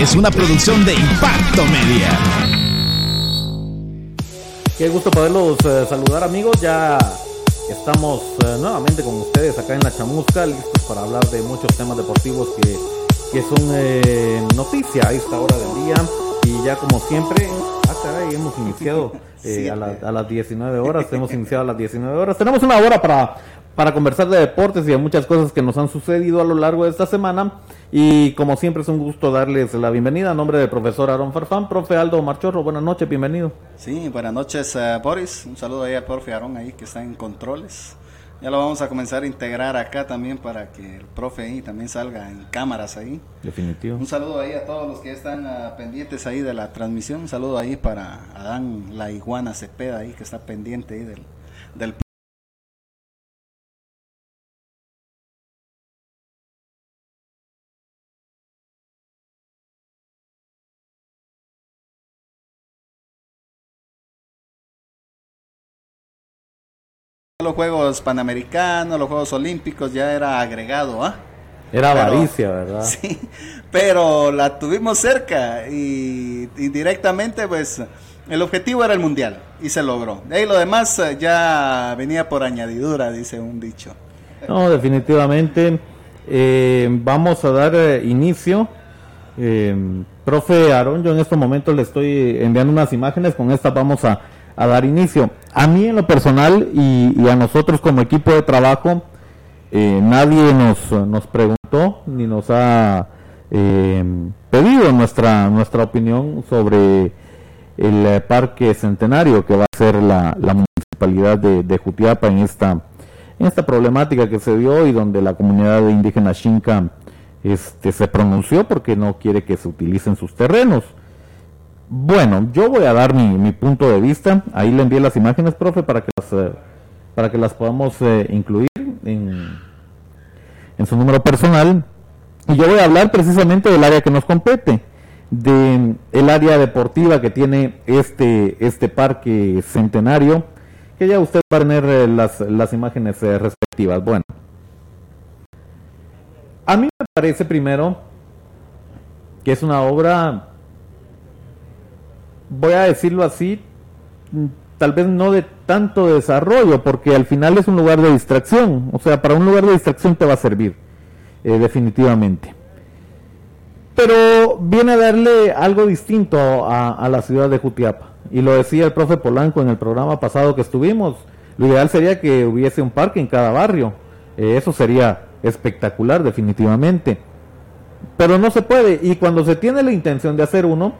Es una producción de Impacto Media. Qué gusto poderlos eh, saludar amigos, ya estamos eh, nuevamente con ustedes acá en La Chamusca, listos para hablar de muchos temas deportivos que, que son eh, noticia a esta hora del día. Y ya como siempre, ah, caray, hemos iniciado a, a, las 19 horas, hemos iniciado a las 19 horas. Tenemos una hora para para conversar de deportes y de muchas cosas que nos han sucedido a lo largo de esta semana. Y como siempre es un gusto darles la bienvenida a nombre del profesor Aaron Farfán, profe Aldo Marchorro. Buenas noches, bienvenido. Sí, buenas noches, uh, Boris. Un saludo ahí al profe Aaron ahí que está en controles. Ya lo vamos a comenzar a integrar acá también para que el profe ahí también salga en cámaras ahí. Definitivo. Un saludo ahí a todos los que están uh, pendientes ahí de la transmisión. Un saludo ahí para Adán La Iguana Cepeda ahí que está pendiente ahí del, del los Juegos Panamericanos, los Juegos Olímpicos, ya era agregado, ¿ah? Era avaricia, ¿verdad? Sí, pero la tuvimos cerca y, directamente, pues, el objetivo era el mundial y se logró. De ahí lo demás eh, ya venía por añadidura, dice un dicho. No, definitivamente. Eh, vamos a dar eh, inicio. profe Aarón, yo en estos momentos le estoy enviando unas imágenes, con estas vamos a a dar inicio. A mí en lo personal y, a nosotros como equipo de trabajo, eh, nadie nos, nos preguntó ni nos ha eh, pedido nuestra, nuestra opinión sobre el parque centenario que va a ser la, municipalidad de, de, Jutiapa en esta, en esta problemática que se dio y donde la comunidad indígena Xinca este, se pronunció porque no quiere que se utilicen sus terrenos. Bueno, yo voy a dar mi, punto de vista. Ahí le envié las imágenes, profe, para que las, eh, para que las podamos eh, incluir en, en su número personal. Y yo voy a hablar precisamente del área que nos compete, de el área deportiva que tiene este, este parque centenario, que ya usted va a tener eh, las, las imágenes respectivas. Bueno, a mí me parece primero que es una obra voy a decirlo así, tal vez no de tanto desarrollo, porque al final es un lugar de distracción. O sea, para un lugar de distracción te va a servir, eh, definitivamente. Pero viene a darle algo distinto a, la ciudad de Jutiapa. Y lo decía el profe Polanco en el programa pasado que estuvimos. Lo ideal sería que hubiese un parque en cada barrio. Eh, eso sería espectacular, definitivamente. Pero no se puede. Y cuando se tiene la intención de hacer uno,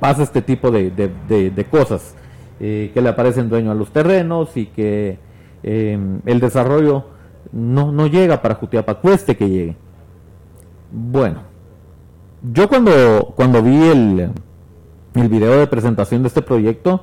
pasa este tipo de, de, cosas, eh, que le aparecen dueño a los terrenos y que em, el desarrollo no, no llega para Jutiapa, cueste que llegue. Bueno, yo cuando, cuando vi el, el video de presentación de este proyecto,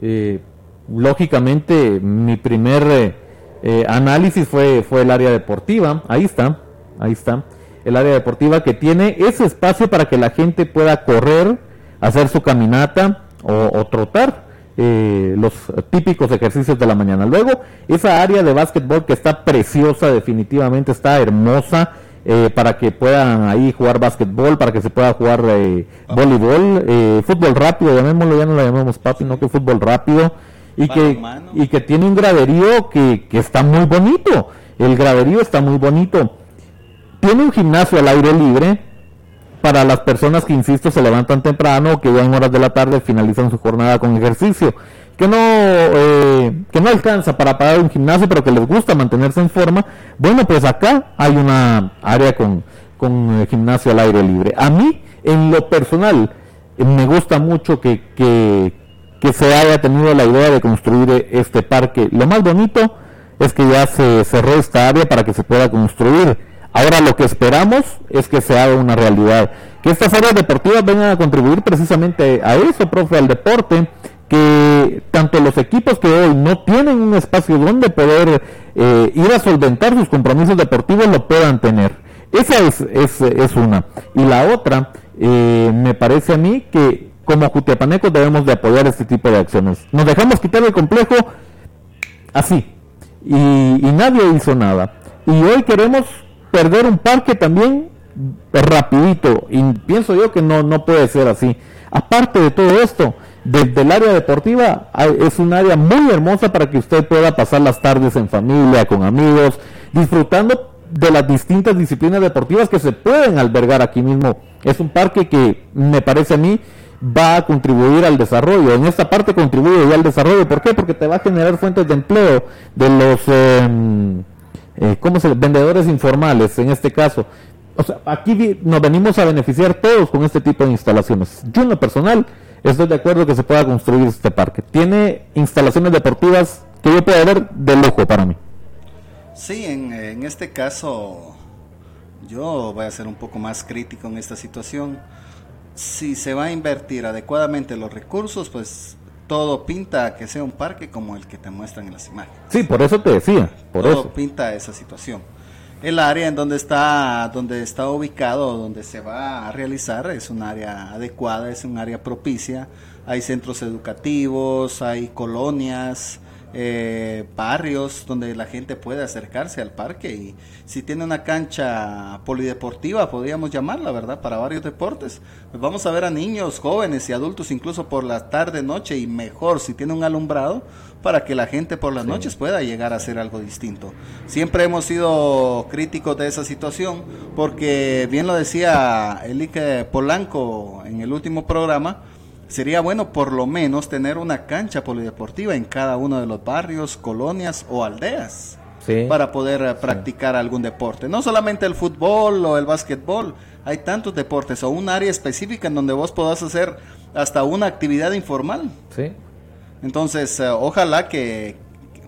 eh, lógicamente mi primer eh, análisis fue, fue el área deportiva, ahí está, ahí está, el área deportiva que tiene ese espacio para que la gente pueda correr, hacer su caminata o, trotar. Eh, los típicos ejercicios de la mañana. Luego, esa área de básquetbol que está preciosa, definitivamente está hermosa, eh, para que puedan ahí jugar básquetbol, para que se pueda jugar eh, voleibol, eh, fútbol rápido, llamémoslo, ya no lo llamamos papi, no que fútbol rápido, y que, y que tiene un graderío que, que está muy bonito, el graderío está muy bonito. Tiene un gimnasio al aire libre, para las personas que, insisto, se levantan temprano, que ya en horas de la tarde finalizan su jornada con ejercicio, que no, eh, que no alcanza para pagar un gimnasio, pero que les gusta mantenerse en forma, bueno, pues acá hay una área con, con gimnasio al aire libre. A mí, en lo personal, me gusta mucho que, que, que se haya tenido la idea de construir este parque. Lo más bonito es que ya se cerró esta área para que se pueda construir Ahora lo que esperamos es que se haga una realidad, que estas áreas deportivas vengan a contribuir precisamente a eso, profe, al deporte, que tanto los equipos que hoy no tienen un espacio donde poder eh, ir a solventar sus compromisos deportivos lo puedan tener. Esa es, es, una. Y la otra, eh, me parece a mí que como jutiapanecos debemos de apoyar este tipo de acciones. Nos dejamos quitar el complejo así y nadie hizo nada. Y hoy queremos perder un parque también rapidito y pienso yo que no, no puede ser así. Aparte de todo esto, desde el área deportiva es un área muy hermosa para que usted pueda pasar las tardes en familia, con amigos, disfrutando de las distintas disciplinas deportivas que se pueden albergar aquí mismo. Es un parque que me parece a mí va a contribuir al desarrollo. En esta parte contribuye ya al desarrollo. ¿Por qué? Porque te va a generar fuentes de empleo de los eh, eh, ¿cómo se, vendedores informales en este caso. O sea, aquí nos venimos a beneficiar todos con este tipo de instalaciones. Yo en lo personal estoy de acuerdo que se pueda construir este parque. Tiene instalaciones deportivas que yo puedo ver de lujo para mí. Sí, en, en este caso yo voy a ser un poco más crítico en esta situación. Si se va a invertir adecuadamente los recursos, pues todo pinta que sea un parque como el que te muestran en las imágenes. Sí, por eso te decía, por todo eso. pinta esa situación. El área en donde está, donde está ubicado, donde se va a realizar, es un área adecuada, es un área propicia. Hay centros educativos, hay colonias, eh, barrios donde la gente puede acercarse al parque y si tiene una cancha polideportiva, podríamos llamarla, ¿verdad? Para varios deportes. Pues vamos a ver a niños, jóvenes y adultos incluso por la tarde, noche y mejor si tiene un alumbrado para que la gente por las noches pueda llegar a hacer algo distinto. Siempre hemos sido críticos de esa situación porque bien lo decía Elike Polanco en el último programa, sería bueno por lo menos tener una cancha polideportiva en cada uno de los barrios, colonias o aldeas. para poder eh, practicar algún deporte. No solamente el fútbol o el básquetbol, hay tantos deportes o un área específica en donde vos podás hacer hasta una actividad informal. Sí. Entonces, eh, ojalá que,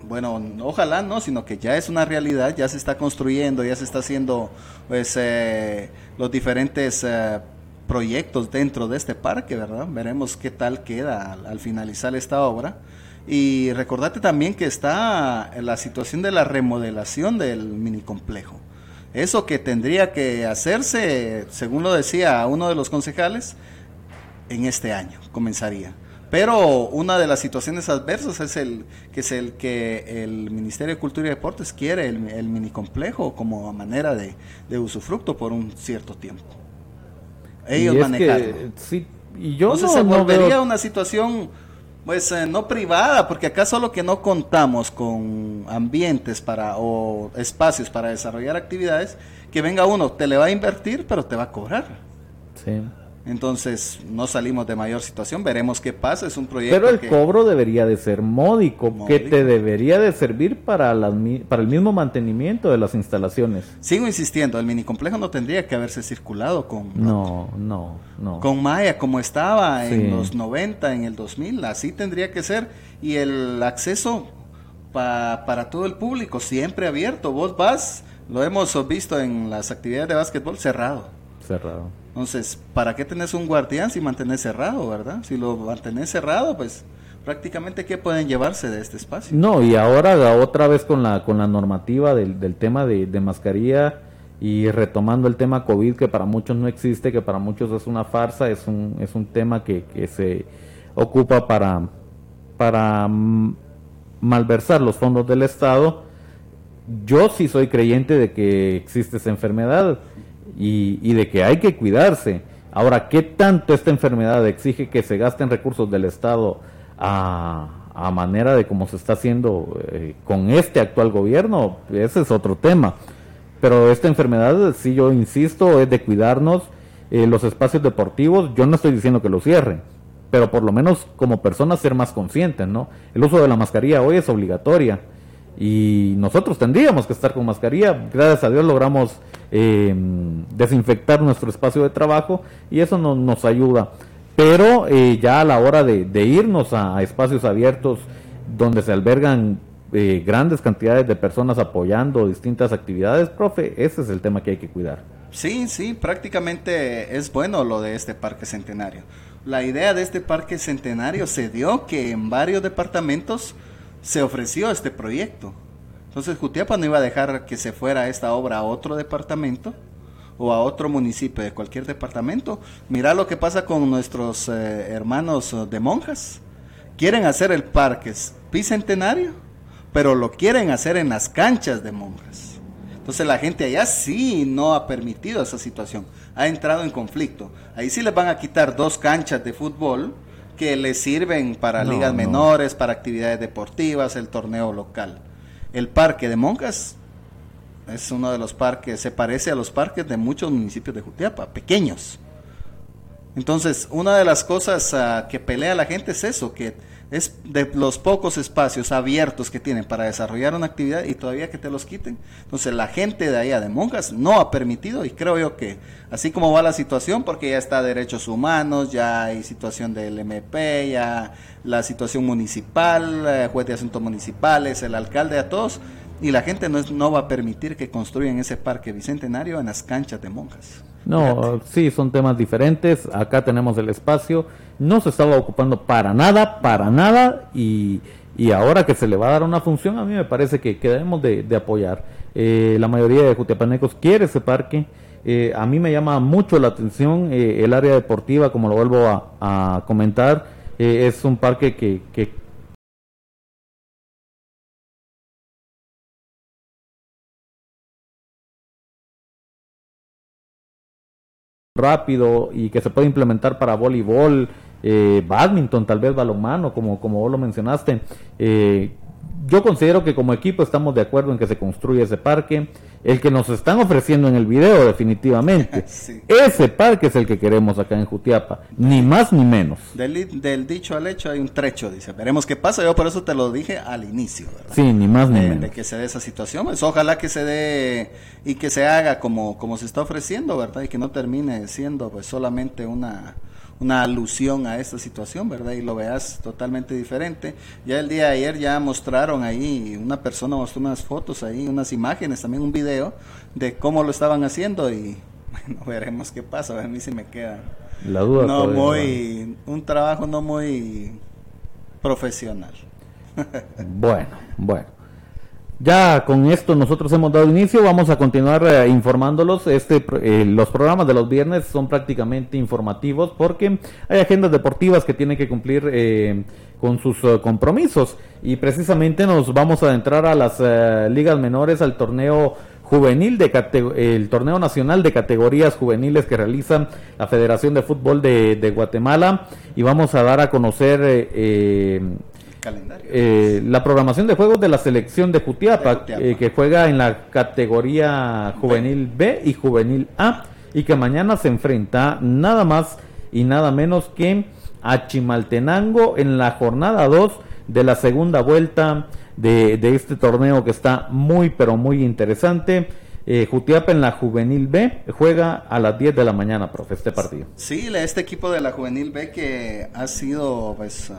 bueno, ojalá no, sino que ya es una realidad, ya se está construyendo, ya se está haciendo pues eh, los diferentes proyectos dentro de este parque, ¿verdad? Veremos qué tal queda al, finalizar esta obra. Y recordate también que está la situación de la remodelación del mini complejo. Eso que tendría que hacerse, según lo decía uno de los concejales, en este año comenzaría. Pero una de las situaciones adversas es el que es el que el Ministerio de Cultura y Deportes quiere el, el mini complejo como manera de, de usufructo por un cierto tiempo ellos sí, y yo Entonces se volvería una situación pues eh, no privada, porque acá solo que no contamos con ambientes para o espacios para desarrollar actividades, que venga uno, te le va a invertir, pero te va a cobrar. Sí. Entonces no salimos de mayor situación, veremos qué pasa, es un proyecto. Pero el cobro debería de ser módico, que te debería de servir para, para el mismo mantenimiento de las instalaciones. Sigo insistiendo, el mini complejo no tendría que haberse circulado con... No, no, no. Con Maya, como estaba en los 90, en el 2000, así tendría que ser. Y el acceso para todo el público, siempre abierto. Vos vas, lo hemos visto en las actividades de básquetbol, cerrado. Cerrado entonces, ¿para qué tenés un guardián si mantenés cerrado, verdad? Si lo mantenés cerrado, pues prácticamente qué pueden llevarse de este espacio. No, y ahora otra vez con la con la normativa del, del tema de, mascarilla y retomando el tema COVID que para muchos no existe, que para muchos es una farsa, es un, es un tema que, que se ocupa para, para malversar los fondos del Estado. Yo sí soy creyente de que existe esa enfermedad y, de que hay que cuidarse. Ahora, ¿qué tanto esta enfermedad exige que se gasten recursos del Estado a, manera de como se está haciendo eh, con este actual gobierno? Ese es otro tema. Pero esta enfermedad, si yo insisto, es de cuidarnos. Eh, los espacios deportivos, yo no estoy diciendo que los cierren, pero por lo menos como personas ser más conscientes, ¿no? El uso de la mascarilla hoy es obligatoria y nosotros tendríamos que estar con mascarilla. Gracias a Dios logramos eh, desinfectar nuestro espacio de trabajo y eso no, nos ayuda. Pero eh, ya a la hora de, irnos a, espacios abiertos donde se albergan eh, grandes cantidades de personas apoyando distintas actividades, profe, ese es el tema que hay que cuidar. Sí, sí, prácticamente es bueno lo de este parque centenario. La idea de este parque centenario se dio que en varios departamentos se ofreció este proyecto. Entonces Jutiapa no iba a dejar que se fuera esta obra a otro departamento o a otro municipio de cualquier departamento. Mira lo que pasa con nuestros eh, hermanos de monjas. Quieren hacer el parque bicentenario, pero lo quieren hacer en las canchas de monjas. Entonces la gente allá sí no ha permitido esa situación, ha entrado en conflicto. Ahí sí les van a quitar dos canchas de fútbol que les sirven para ligas menores, para actividades deportivas, el torneo local. El parque de Monjas es uno de los parques, se parece a los parques de muchos municipios de Jutiapa, pequeños. Entonces, una de las cosas ah, que pelea la gente es eso, que es de los pocos espacios abiertos que tienen para desarrollar una actividad y todavía que te los quiten. Entonces la gente de allá de Monjas no ha permitido y creo yo que así como va la situación, porque ya está derechos humanos, ya hay situación del MP, ya la situación municipal, eh, juez de asuntos municipales, el alcalde, a todos, y la gente no, no va a permitir que construyan ese parque bicentenario en las canchas de Monjas. No, sí, son temas diferentes. Acá tenemos el espacio. No se estaba ocupando para nada, para nada. Y, y ahora que se le va a dar una función, a mí me parece que, que debemos de, apoyar. Eh, la mayoría de jutiapanecos quiere ese parque. Eh, a mí me llama mucho la atención eh, el área deportiva, como lo vuelvo a, a comentar. es un parque que, que rápido y que se puede implementar para voleibol, eh, badminton, tal vez balonmano, como, como vos lo mencionaste. Eh, yo considero que como equipo estamos de acuerdo en que se construya ese parque. El que nos están ofreciendo en el video, definitivamente. Ese parque es el que queremos acá en Jutiapa. Ni más ni menos. Del, dicho al hecho hay un trecho, dice. Veremos qué pasa. Yo por eso te lo dije al inicio, Sí, ni más ni menos. De que se dé esa situación. Pues ojalá que se dé y que se haga como, como se está ofreciendo, ¿verdad? Y que no termine siendo pues solamente una una alusión a esta situación, ¿verdad? Y lo veas totalmente diferente. Ya el día de ayer ya mostraron ahí, una persona mostró unas fotos ahí, unas imágenes, también un video de cómo lo estaban haciendo y bueno, veremos qué pasa, a mí sí me queda la duda no muy un trabajo no muy profesional. bueno, bueno. Ya con esto nosotros hemos dado inicio, vamos a continuar eh, informándolos. Este, eh, los programas de los viernes son prácticamente informativos porque hay agendas deportivas que tienen que cumplir eh, con sus compromisos. Y precisamente nos vamos a adentrar a las ligas menores, al torneo juvenil de el torneo nacional de categorías juveniles que realiza la Federación de Fútbol de, de Guatemala. Y vamos a dar a conocer eh, la programación de juegos de la selección de Jutiapa, eh, que juega en la categoría juvenil B y juvenil A, y que mañana se enfrenta nada más y nada menos que a Chimaltenango en la jornada 2 de la segunda vuelta de, este torneo que está muy pero muy interesante. Eh, Jutiapa en la Juvenil B juega a las 10 de la mañana, profe, este partido. Sí, este equipo de la Juvenil B que ha sido pues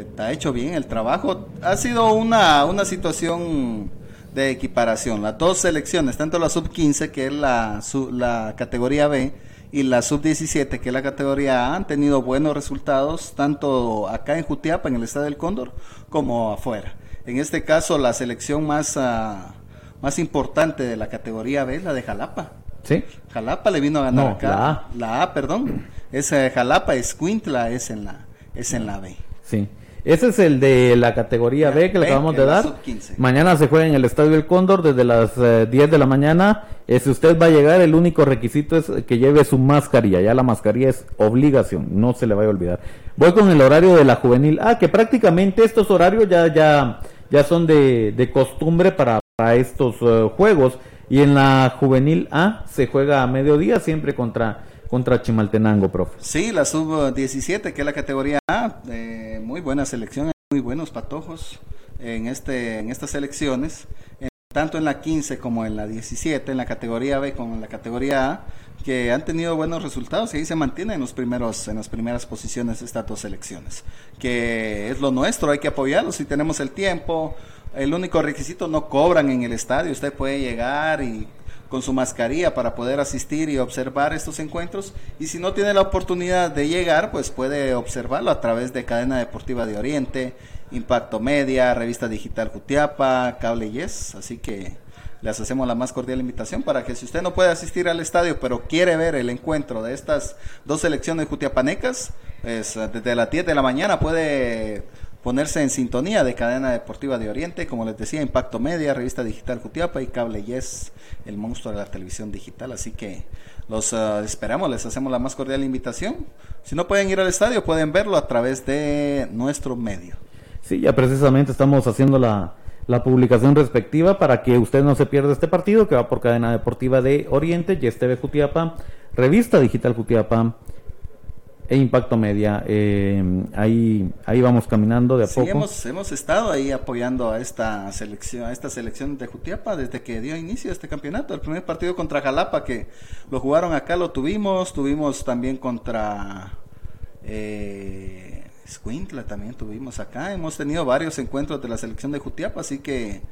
está hecho bien el trabajo. Ha sido una, una situación de equiparación. Las dos selecciones, tanto la sub-15, que es la, la categoría B, y la sub-17, que es la categoría A, han tenido buenos resultados, tanto acá en Jutiapa, en el Estado del Cóndor, como afuera. En este caso, la selección más, ah, más importante de la categoría B es la de Jalapa. ¿Sí? Jalapa le vino a ganar acá. La A. La A, perdón. Es eh, Jalapa, Escuintla es en la, es en la B. Sí. Ese es el de la categoría B que le acabamos de dar. Mañana se juega en el Estadio del Cóndor desde las 10 eh, de la mañana. Eh, si usted va a llegar, el único requisito es que lleve su mascarilla. Ya la mascarilla es obligación, no se le vaya a olvidar. Voy con el horario de la juvenil. Ah, que prácticamente estos horarios ya, ya, ya son de, costumbre para, estos eh, juegos. Y en la juvenil A se juega a mediodía siempre contra contra Chimaltenango, profe. Sí, la sub-17, que es la categoría A, eh, muy buena selección, muy buenos patojos en, este, en estas selecciones, tanto en la 15 como en la 17, en la categoría B como en la categoría A, que han tenido buenos resultados y ahí se mantienen en los primeros en las primeras posiciones estas dos selecciones que es lo nuestro hay que apoyarlos. Si tenemos el tiempo el único requisito no cobran en el estadio usted puede llegar y con su mascarilla para poder asistir y observar estos encuentros. Y si no tiene la oportunidad de llegar, pues puede observarlo a través de Cadena Deportiva de Oriente, Impacto Media, Revista Digital Jutiapa, Cable Yes. Así que les hacemos la más cordial invitación para que si usted no puede asistir al estadio, pero quiere ver el encuentro de estas dos selecciones jutiapanecas, pues desde las 10 de la mañana puede ponerse en sintonía de Cadena Deportiva de Oriente, como les decía, Impacto Media, Revista Digital Jutiapa y Cable Yes, el monstruo de la televisión digital. Así que los uh, esperamos, les hacemos la más cordial invitación. Si no pueden ir al estadio, pueden verlo a través de nuestro medio. Sí, ya precisamente estamos haciendo la, publicación respectiva para que usted no se pierda este partido que va por cadena deportiva de Oriente, YesTV Jutiapa, Revista Digital Jutiapa e Impacto Media. Eh, ahí, ahí vamos caminando de a sí, poco. Hemos, hemos estado ahí apoyando a esta selección, a esta selección de Jutiapa desde que dio inicio este campeonato. El primer partido contra Jalapa que lo jugaron acá lo tuvimos, tuvimos también contra eh, Squintla también tuvimos acá. Hemos tenido varios encuentros de la selección de Jutiapa, así que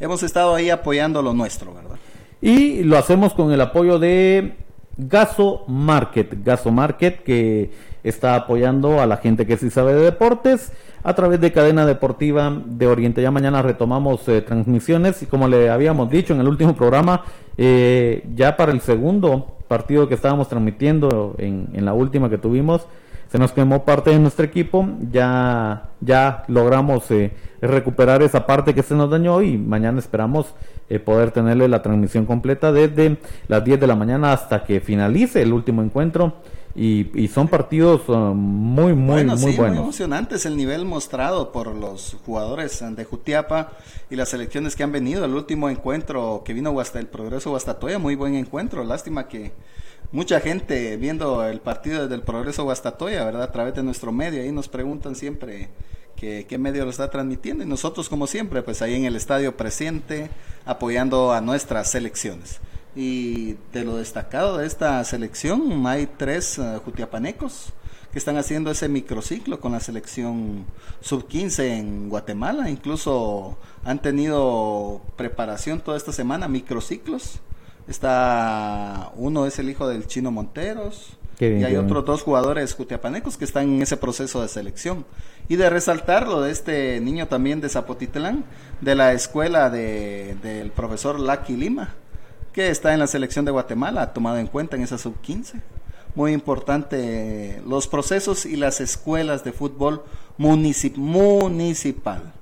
hemos estado ahí apoyando lo nuestro, ¿verdad? Y lo hacemos con el apoyo de Gaso Market. Gaso Market que está apoyando a la gente que sí sabe de deportes a través de cadena deportiva de Oriente. Ya mañana retomamos eh, transmisiones y como le habíamos dicho en el último programa, eh, ya para el segundo partido que estábamos transmitiendo en, en la última que tuvimos, se nos quemó parte de nuestro equipo, ya, ya logramos eh, recuperar esa parte que se nos dañó y mañana esperamos eh, poder tenerle la transmisión completa desde las 10 de la mañana hasta que finalice el último encuentro. Y, y son partidos uh, muy, muy, bueno, muy sí, buenos. Muy emocionantes el nivel mostrado por los jugadores de Jutiapa y las selecciones que han venido. El último encuentro que vino hasta el Progreso Guastatoya, muy buen encuentro. Lástima que mucha gente viendo el partido desde el Progreso Guastatoya, ¿verdad? A través de nuestro medio, ahí nos preguntan siempre que, qué medio lo está transmitiendo y nosotros como siempre, pues ahí en el estadio presente, apoyando a nuestras selecciones. Y de lo destacado de esta selección, hay tres uh, jutiapanecos que están haciendo ese microciclo con la selección sub-15 en Guatemala. Incluso han tenido preparación toda esta semana, microciclos. Está uno es el hijo del chino Monteros. Bien, y hay otros dos jugadores jutiapanecos que están en ese proceso de selección. Y de resaltar lo de este niño también de Zapotitlán, de la escuela de, del profesor Lucky Lima, que está en la selección de Guatemala, tomado en cuenta en esa sub-15. Muy importante los procesos y las escuelas de fútbol municip- municipal.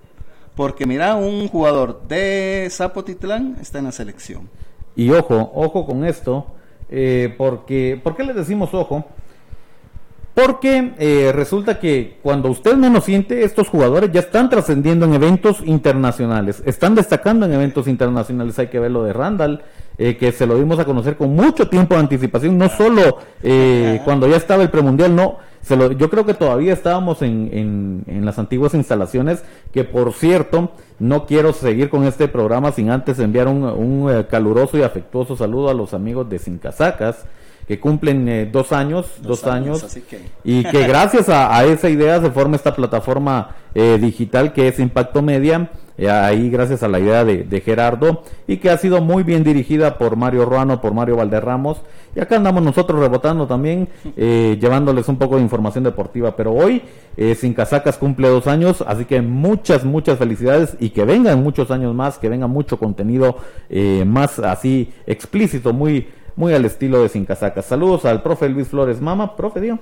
Porque mira, un jugador de Zapotitlán está en la selección. Y ojo, ojo con esto, eh, porque, ¿por qué le decimos ojo? Porque eh, resulta que cuando usted menos siente, estos jugadores ya están trascendiendo en eventos internacionales, están destacando en eventos internacionales. Hay que ver lo de Randall, eh, que se lo dimos a conocer con mucho tiempo de anticipación, no solo eh, cuando ya estaba el premundial, no. Se lo, yo creo que todavía estábamos en, en, en las antiguas instalaciones, que por cierto, no quiero seguir con este programa sin antes enviar un, un eh, caluroso y afectuoso saludo a los amigos de Sin Casacas, que cumplen eh, dos años, dos, Dos años, años, así que- y que gracias a, a esa idea se forma esta plataforma eh, digital que es Impacto Media, eh, ahí gracias a la idea de, de Gerardo, y que ha sido muy bien dirigida por Mario Ruano, por Mario Valderramos, y acá andamos nosotros rebotando también, eh, llevándoles un poco de información deportiva, pero hoy eh, Sin Casacas cumple dos años, así que muchas, muchas felicidades. Y que vengan muchos años más, que venga mucho contenido eh, más así explícito, muy muy al estilo de Sin Casacas. Saludos al profe Luis Flores Mama, profe Dio.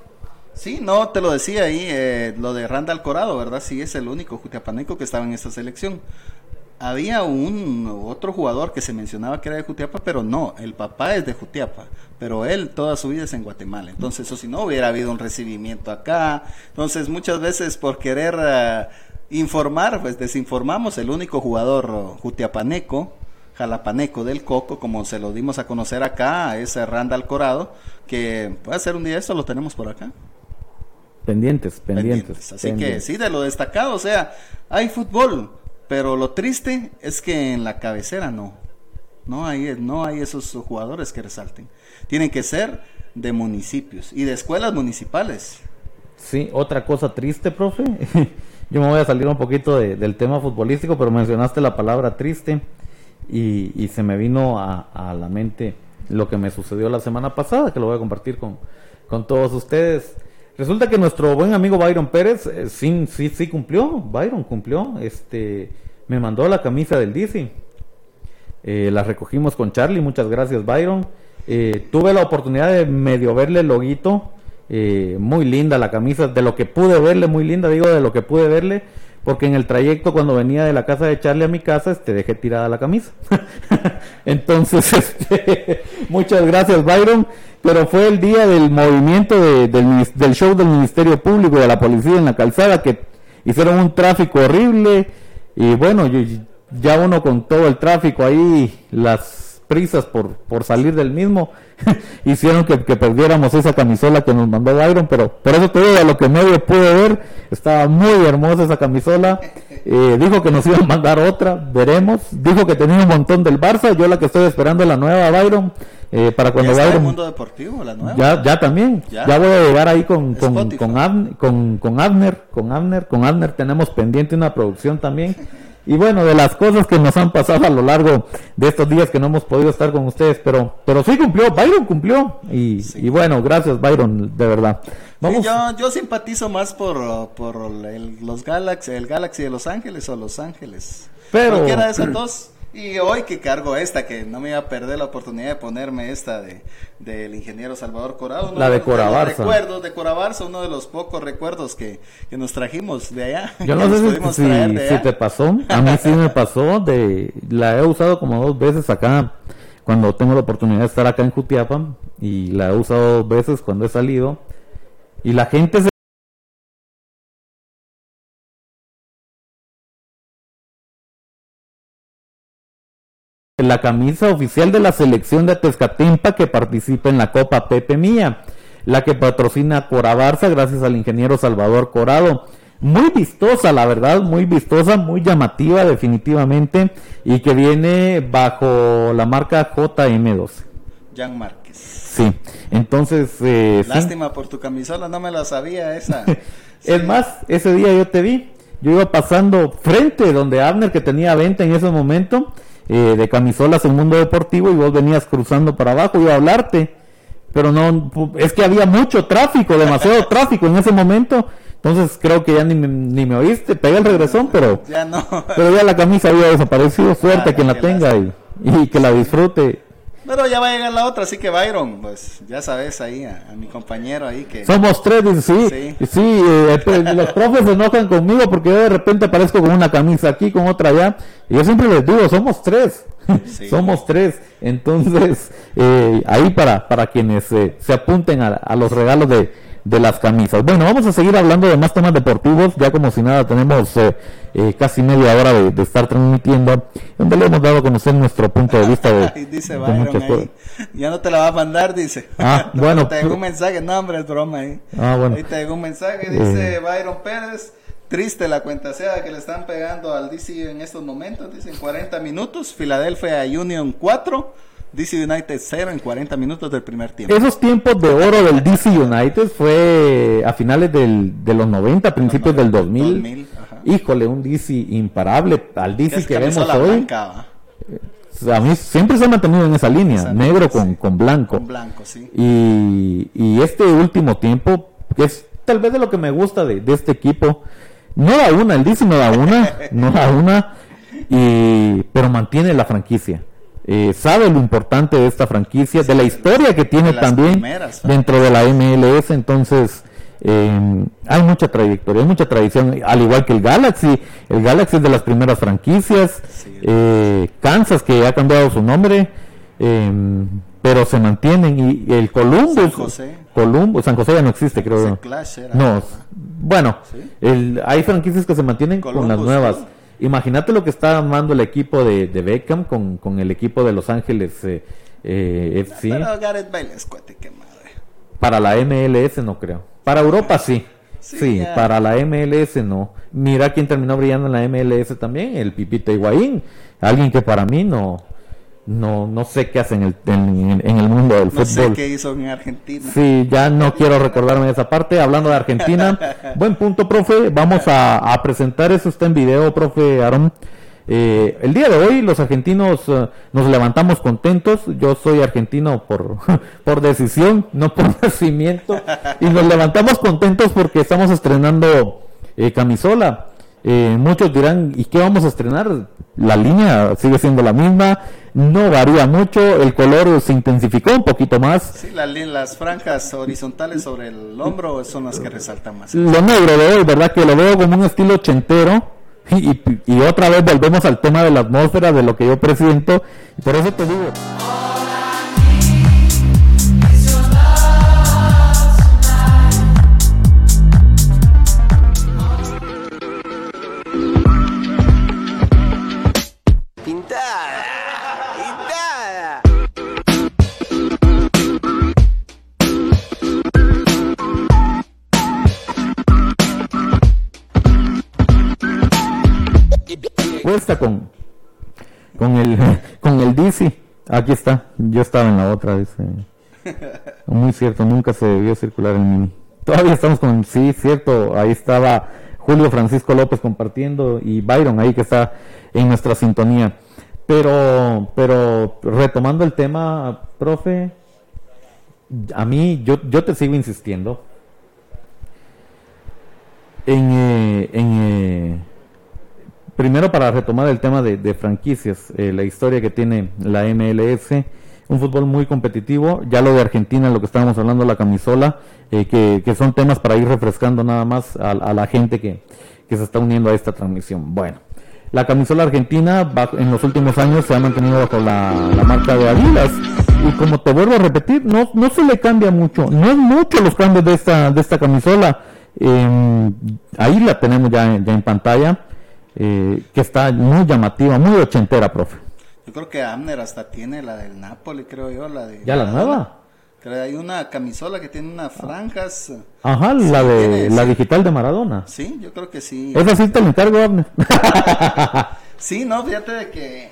Sí, no, te lo decía ahí, eh, lo de Randall Corado, ¿verdad? Sí, es el único jutiapaneco que estaba en esta selección. Había un otro jugador que se mencionaba que era de Jutiapa, pero no, el papá es de Jutiapa, pero él toda su vida es en Guatemala. Entonces, eso si no hubiera habido un recibimiento acá. Entonces, muchas veces por querer eh, informar, pues desinformamos. El único jugador eh, jutiapaneco, jalapaneco del Coco, como se lo dimos a conocer acá, es Randall Corado, que puede ser un día esto, lo tenemos por acá. Pendientes, pendientes. Así pendientes. que sí, de lo destacado, o sea, hay fútbol, pero lo triste es que en la cabecera no. No hay, no hay esos jugadores que resalten. Tienen que ser de municipios y de escuelas municipales. Sí, otra cosa triste, profe. Yo me voy a salir un poquito de- del tema futbolístico, pero mencionaste la palabra triste y, se me vino a, a la mente lo que me sucedió la semana pasada, que lo voy a compartir con, con todos ustedes. Resulta que nuestro buen amigo Byron Pérez eh, sí, sí, sí cumplió, Byron cumplió, este, me mandó la camisa del DC. Eh, la recogimos con Charlie, muchas gracias Byron. Eh, tuve la oportunidad de medio verle el loguito, eh, muy linda la camisa, de lo que pude verle, muy linda, digo de lo que pude verle, porque en el trayecto cuando venía de la casa de Charlie a mi casa, este, dejé tirada la camisa. Entonces, este, muchas gracias Byron, pero fue el día del movimiento del, del show del Ministerio Público y de la policía en la calzada que hicieron un tráfico horrible y bueno, ya uno con todo el tráfico ahí, las prisas por, por salir del mismo, hicieron que, perdiéramos esa camisola que nos mandó Byron, pero por eso te digo, lo que medio pude ver, estaba muy hermosa esa camisola. Eh, dijo que nos iban a mandar otra, veremos. Dijo que tenía un montón del Barça, yo la que estoy esperando es la nueva Byron. Eh, para cuando ¿Ya Byron, el mundo deportivo, la nueva? Ya, ya también. ¿Ya? voy a llegar ahí con, con, con, Abner, con, con Abner, con Abner, con Abner tenemos pendiente una producción también. Y bueno, de las cosas que nos han pasado a lo largo de estos días que no hemos podido estar con ustedes, pero, pero sí cumplió, Byron cumplió. Y, y bueno, gracias Byron, de verdad. Vamos. yo, yo simpatizo más por, por los Galaxy, el Galaxy de Los Ángeles o Los Ángeles. Pero, Cualquiera de esos dos. Y hoy que cargo esta, que no me iba a perder la oportunidad de ponerme esta de del ingeniero Salvador Corado. La de Corabarza. recuerdos de Corabarza, uno de los pocos recuerdos que, que nos trajimos de allá. Yo no sé si, si, te pasó, a mí sí me pasó, de la he usado como dos veces acá, cuando tengo la oportunidad de estar acá en Jutiapa, y la he usado dos veces cuando he salido, y la gente se la camisa oficial de la selección de Tezcatempa que participa en la Copa Pepe Mía, la que patrocina Cora Barça gracias al ingeniero Salvador Corado. Muy vistosa, la verdad, muy vistosa, muy llamativa definitivamente y que viene bajo la marca JM12. Jan Márquez. Sí, entonces... Eh, Lástima por tu camisola, no me la sabía esa. Es más, ese día yo te vi, yo iba pasando frente donde Abner que tenía venta en ese momento eh, de camisolas en Mundo Deportivo y vos venías cruzando para abajo, iba a hablarte, pero no, es que había mucho tráfico, demasiado tráfico en ese momento, entonces creo que ya ni, ni me oíste, pegué el regresón, pero ya no. pero ya la camisa había desaparecido, suerte quien la tenga y, y que la disfrute pero ya va a llegar la otra, así que Byron, pues ya sabes ahí a, mi compañero ahí que... Somos tres, sí, sí, sí eh, los profes se enojan conmigo porque yo de repente aparezco con una camisa aquí, con otra allá, y yo siempre les digo, somos tres, somos tres, entonces eh, ahí para, para quienes eh, se apunten a los regalos de de las camisas. Bueno, vamos a seguir hablando de más temas deportivos, ya como si nada tenemos eh, eh, casi media hora de, estar transmitiendo, donde le hemos dado a conocer nuestro punto de vista de, dice Ya no te la va a mandar, dice. Ah, bueno. te dejo un mensaje, no hombre, es broma ahí. Ah, bueno. Ahí te dejo un mensaje, dice eh. Byron Pérez. Triste la cuenta sea que le están pegando al DC en estos momentos, dicen 40 minutos, Filadelfia Union 4, DC United 0 en 40 minutos del primer tiempo. Esos tiempos de oro del DC United fue a finales del, de los 90, principios del 2000. Híjole, un DC imparable al DC que vemos hoy. a mí siempre se ha mantenido en esa línea, negro con, con blanco. Con blanco, sí. Y, y este último tiempo, que es tal vez de lo que me gusta de, de este equipo, no da una, el DC no da una, no da una, y, pero mantiene la franquicia eh, sabe lo importante de esta franquicia, de la historia que tiene también dentro de la MLS, entonces eh, hay mucha trayectoria, hay mucha tradición, al igual que el Galaxy, el Galaxy es de las primeras franquicias, eh, Kansas que ha cambiado su nombre, pero se mantienen y el Columbus, San José, Columbus, San José ya no existe creo. No, bueno, hay franquicias que se mantienen con las nuevas. Imagínate lo que está armando el equipo de, de Beckham con, con, el equipo de Los Ángeles eh, eh, FC. Para la MLS no creo. Para Europa sí. Sí, para la MLS no. Mira quién terminó brillando en la MLS también, el Pipita Higuaín. Alguien que para mí no, no, no sé qué hace en el, en, el mundo del fútbol. No sé qué hizo en Argentina. Sí, ya no quiero recordarme de esa parte. Hablando de Argentina, buen punto, profe. Vamos a, presentar eso, está en video, profe Aaron. Eh, el día de hoy los argentinos eh, nos levantamos contentos. Yo soy argentino por, por decisión, no por nacimiento. Y nos levantamos contentos porque estamos estrenando eh, camisola. Eh, muchos dirán, ¿y qué vamos a estrenar? La línea sigue siendo la misma, no varía mucho, el color se intensificó un poquito más. Sí, las franjas horizontales sobre el hombro son las que resaltan más. Lo negro de hoy, ¿verdad? Que lo veo como un estilo ochentero. Y, y otra vez volvemos al tema de la atmósfera, de lo que yo presiento. Y por eso te digo... Cuesta con, con el con el DC. Aquí está. Yo estaba en la otra. Dice. Muy cierto, nunca se debió circular el mini. Todavía estamos con, sí, cierto, ahí estaba Julio Francisco López compartiendo y Byron ahí que está en nuestra sintonía. Pero, pero retomando el tema, profe, a mí, yo, yo te sigo insistiendo en, eh, en eh, primero para retomar el tema de, franquicias, eh, la historia que tiene la MLS, un fútbol muy competitivo, ya lo de Argentina, lo que estábamos hablando, la camisola, eh, que, son temas para ir refrescando nada más a, la gente que, se está uniendo a esta transmisión. Bueno, la camisola argentina en los últimos años se ha mantenido bajo la, marca de Adidas y como te vuelvo a repetir, no, no se le cambia mucho, no es mucho los cambios de esta, de esta camisola. Em, ahí la tenemos ya en pantalla eh, que está muy llamativa, muy ochentera, profe. Yo creo que Amner hasta tiene la del Napoli, creo yo, la de... ¿Ya la nueva? Creo hay una camisola que tiene unas franjas. Ajá, la de la digital de Maradona. Sí, yo creo que sí. Esa sí te lo encargo, Abner. sí, no, fíjate de que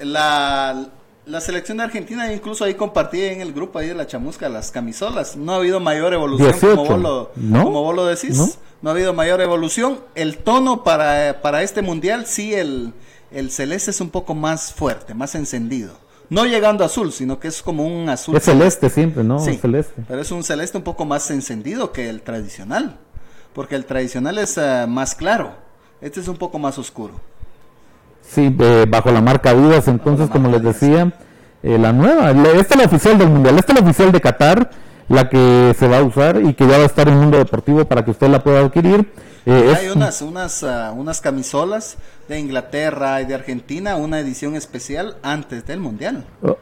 la, la selección de Argentina, incluso ahí compartí en el grupo ahí de la chamusca las camisolas. No ha habido mayor evolución como, vos lo, como vos lo decís no ha habido mayor evolución. El tono para, para este mundial, sí, el, el celeste es un poco más fuerte, más encendido. No llegando a azul, sino que es como un azul. Es celeste siempre, ¿no? Sí, celeste. Pero es un celeste un poco más encendido que el tradicional. Porque el tradicional es eh, más claro. Este es un poco más oscuro. Sí, bajo la marca Vidas, entonces, como les decía, eh, la nueva. Esta es la oficial del mundial, esta es la oficial de Qatar la que se va a usar y que ya va a estar en Mundo Deportivo para que usted la pueda adquirir. Eh, hay unas, unas, ah, unas camisolas de Inglaterra y de Argentina, una edición especial antes del Mundial. Oh,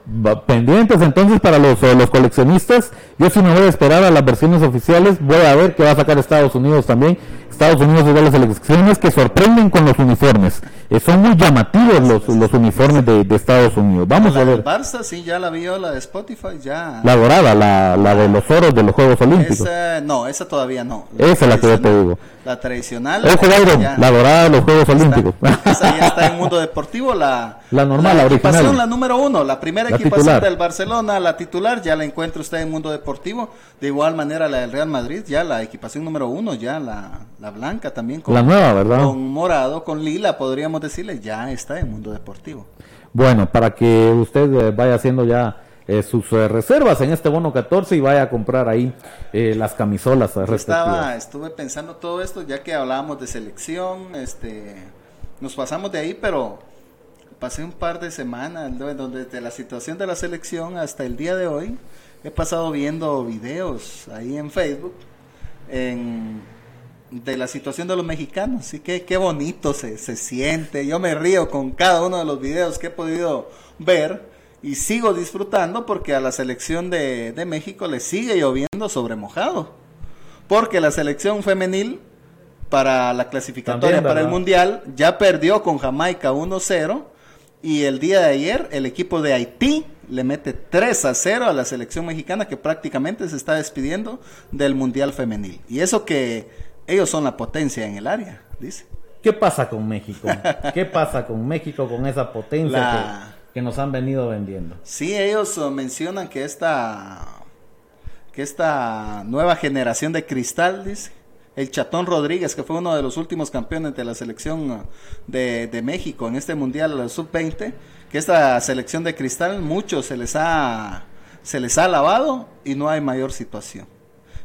pendientes entonces para los, eh, los coleccionistas. Yo sí me voy a esperar a las versiones oficiales. Voy a ver qué va a sacar Estados Unidos también. Estados Unidos es de las elecciones que sorprenden con los uniformes. Eh, son muy llamativos los, los uniformes de, Estados Unidos. Vamos a ver. Barça, sí, ya la vio, la de Spotify, ya. La dorada, la, la de los oros de los Juegos Olímpicos. no, esa todavía no. esa es la que yo te digo. La tradicional. la dorada de los Juegos Olímpicos. esa ya está en Mundo Deportivo, la, la normal, la, original. la número uno, la primera equipación del Barcelona, la titular, ya la encuentra usted en Mundo Deportivo. De igual manera la del Real Madrid, ya la equipación número uno, ya la, la blanca también. Con, la nueva, ¿verdad? Con morado, con lila, podríamos decirle, ya está en Mundo Deportivo. Bueno, para que usted eh, vaya haciendo ya eh, sus eh, reservas en este bono 14 y vaya a comprar ahí las camisolas Estaba, estuve pensando todo esto ya que hablábamos de selección, este, nos pasamos de ahí, pero pasé un par de semanas donde desde la situación de la selección hasta el día de hoy he pasado viendo videos ahí en Facebook de la situación de los mexicanos. Así que qué bonito se, se siente. Yo me río con cada uno de los videos que he podido ver y sigo disfrutando porque a la selección de, de México le sigue lloviendo sobre mojado. Porque la selección femenil para la clasificatoria para el Mundial ya perdió con Jamaica 1-0 y el día de ayer el equipo de Haití le mete 3 a 0 a la selección mexicana que prácticamente se está despidiendo del Mundial femenil. Y eso que ellos son la potencia en el área, dice. ¿Qué pasa con México? ¿Qué pasa con México con esa potencia que, nos han venido vendiendo? Sí, ellos uh, mencionan que esta, que esta nueva generación de cristal, dice, el Chatón Rodríguez, que fue uno de los últimos campeones de la selección uh, de, México en este Mundial Sub-20, que esta selección de cristal, muchos se les ha, se les ha lavado y no hay mayor situación.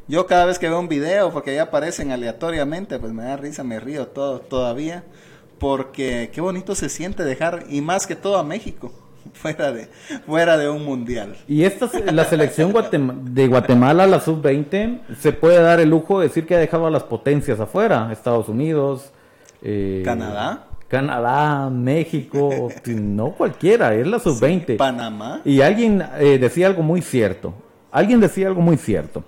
Yo cada vez que veo un video, porque ahí aparecen aleatoriamente, pues me da risa, me río todo todavía, porque qué bonito se siente dejar, y más que todo a México, fuera de, fuera de un mundial. Y esta, la selección de Guatemala, la sub-20, se puede dar el lujo de decir que ha dejado a las potencias afuera, Estados Unidos, eh, Canadá. Canadá, México, no cualquiera, es la sub-20. Panamá. Y alguien eh, decía algo muy cierto, alguien decía algo muy cierto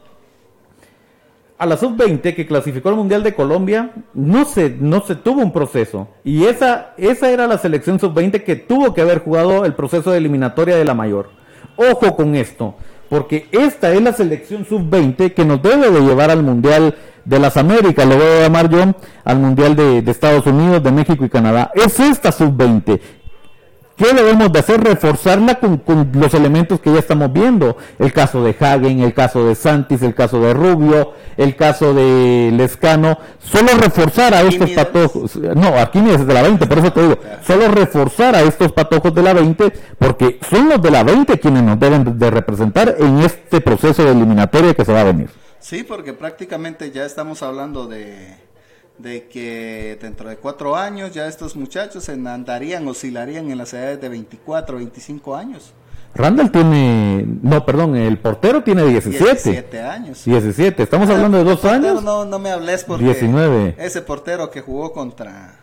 a la sub-20 que clasificó al Mundial de Colombia, no se, no se tuvo un proceso. Y esa, esa era la selección sub-20 que tuvo que haber jugado el proceso de eliminatoria de la mayor. Ojo con esto, porque esta es la selección sub-20 que nos debe de llevar al Mundial de las Américas, lo voy a llamar yo, al Mundial de, de Estados Unidos, de México y Canadá. Es esta sub-20 ¿Qué debemos de hacer? Reforzarla con, los elementos que ya estamos viendo. El caso de Hagen, el caso de Santis, el caso de Rubio, el caso de Lescano. Solo reforzar a estos patojos. No, aquí ni es de la 20, por eso te digo. Solo reforzar a estos patojos de la 20, porque son los de la 20 quienes nos deben de representar en este proceso de eliminatoria que se va a venir. Sí, porque prácticamente ya estamos hablando de de que dentro de cuatro años ya estos muchachos andarían, oscilarían en las edades de 24, 25 años. Randall tiene, no, perdón, el portero tiene 17. 17 años. 17, estamos hablando de dos años. No, no me hables porque 19. ese portero que jugó contra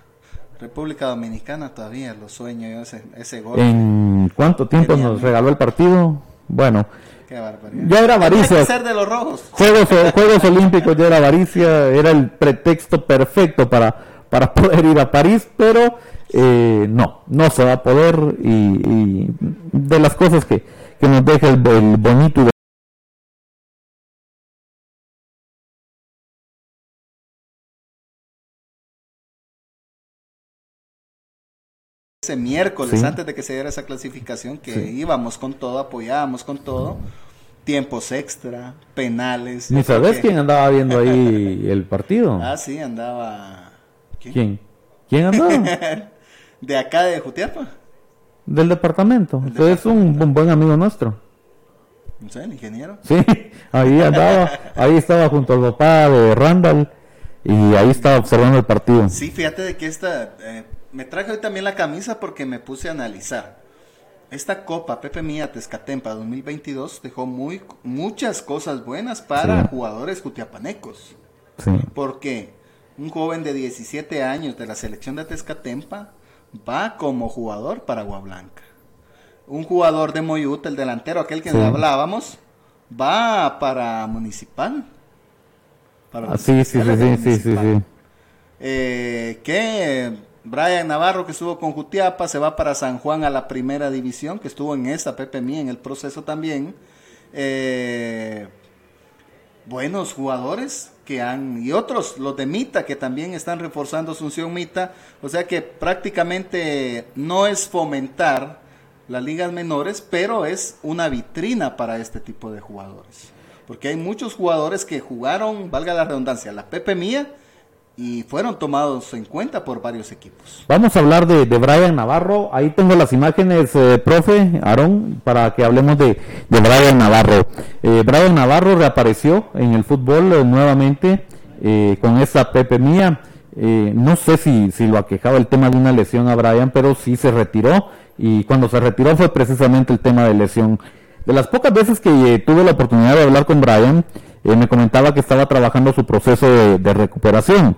República Dominicana todavía lo sueño yo ese, ese gol. ¿En cuánto tiempo nos regaló el partido? Bueno, ya era avaricia. de los rojos. Juegos, Juegos Olímpicos ya era avaricia, era el pretexto perfecto para, para poder ir a París, pero eh, no, no se va a poder y, de las cosas que, que nos deja el, el bonito ese miércoles antes de que se diera esa clasificación que íbamos con todo, apoyábamos con todo, tiempos extra, penales. ¿Ni sabes quién andaba viendo ahí el partido? Ah, sí, andaba... ¿Quién? ¿Quién, andaba? de acá de Jutiapa. Del departamento. Entonces es un, buen amigo nuestro. No sé, el ingeniero. Sí, ahí andaba, ahí estaba junto al papá de Randall y ahí estaba observando el partido. Sí, fíjate de que esta, eh, me traje hoy también la camisa porque me puse a analizar. Esta Copa Pepe Mía Tezcatempa 2022 dejó muy, muchas cosas buenas para jugadores jutiapanecos. Porque un joven de 17 años de la selección de Tezcatempa va como jugador para Agua Blanca. Un jugador de Moyut, el delantero, aquel que hablábamos, va para Municipal. Para ah, sí, sí, sí, sí, sí, sí, eh, que Brian Navarro, que estuvo con Jutiapa, se va para San Juan a la primera división, que estuvo en esa, Pepe Mí, en el proceso también. Eh, buenos jugadores que han, y otros, los de Mita, que también están reforzando Asunción Mita. O sea que prácticamente no es fomentar las ligas menores, pero es una vitrina para este tipo de jugadores. Porque hay muchos jugadores que jugaron, valga la redundancia, la Pepe Mía y fueron tomados en cuenta por varios equipos. Vamos a hablar de, de Brian Navarro. Ahí tengo las imágenes, eh, profe Aarón, para que hablemos de, de Brian Navarro. Eh, Brian Navarro reapareció en el fútbol eh, nuevamente eh, con esa Pepe Mía. no sé si, si lo aquejaba el tema de una lesión a Brian, pero sí se retiró. Y cuando se retiró fue precisamente el tema de lesión. De las pocas veces que tuve la oportunidad de hablar con Brian, eh, me comentaba que estaba trabajando su proceso de, recuperación.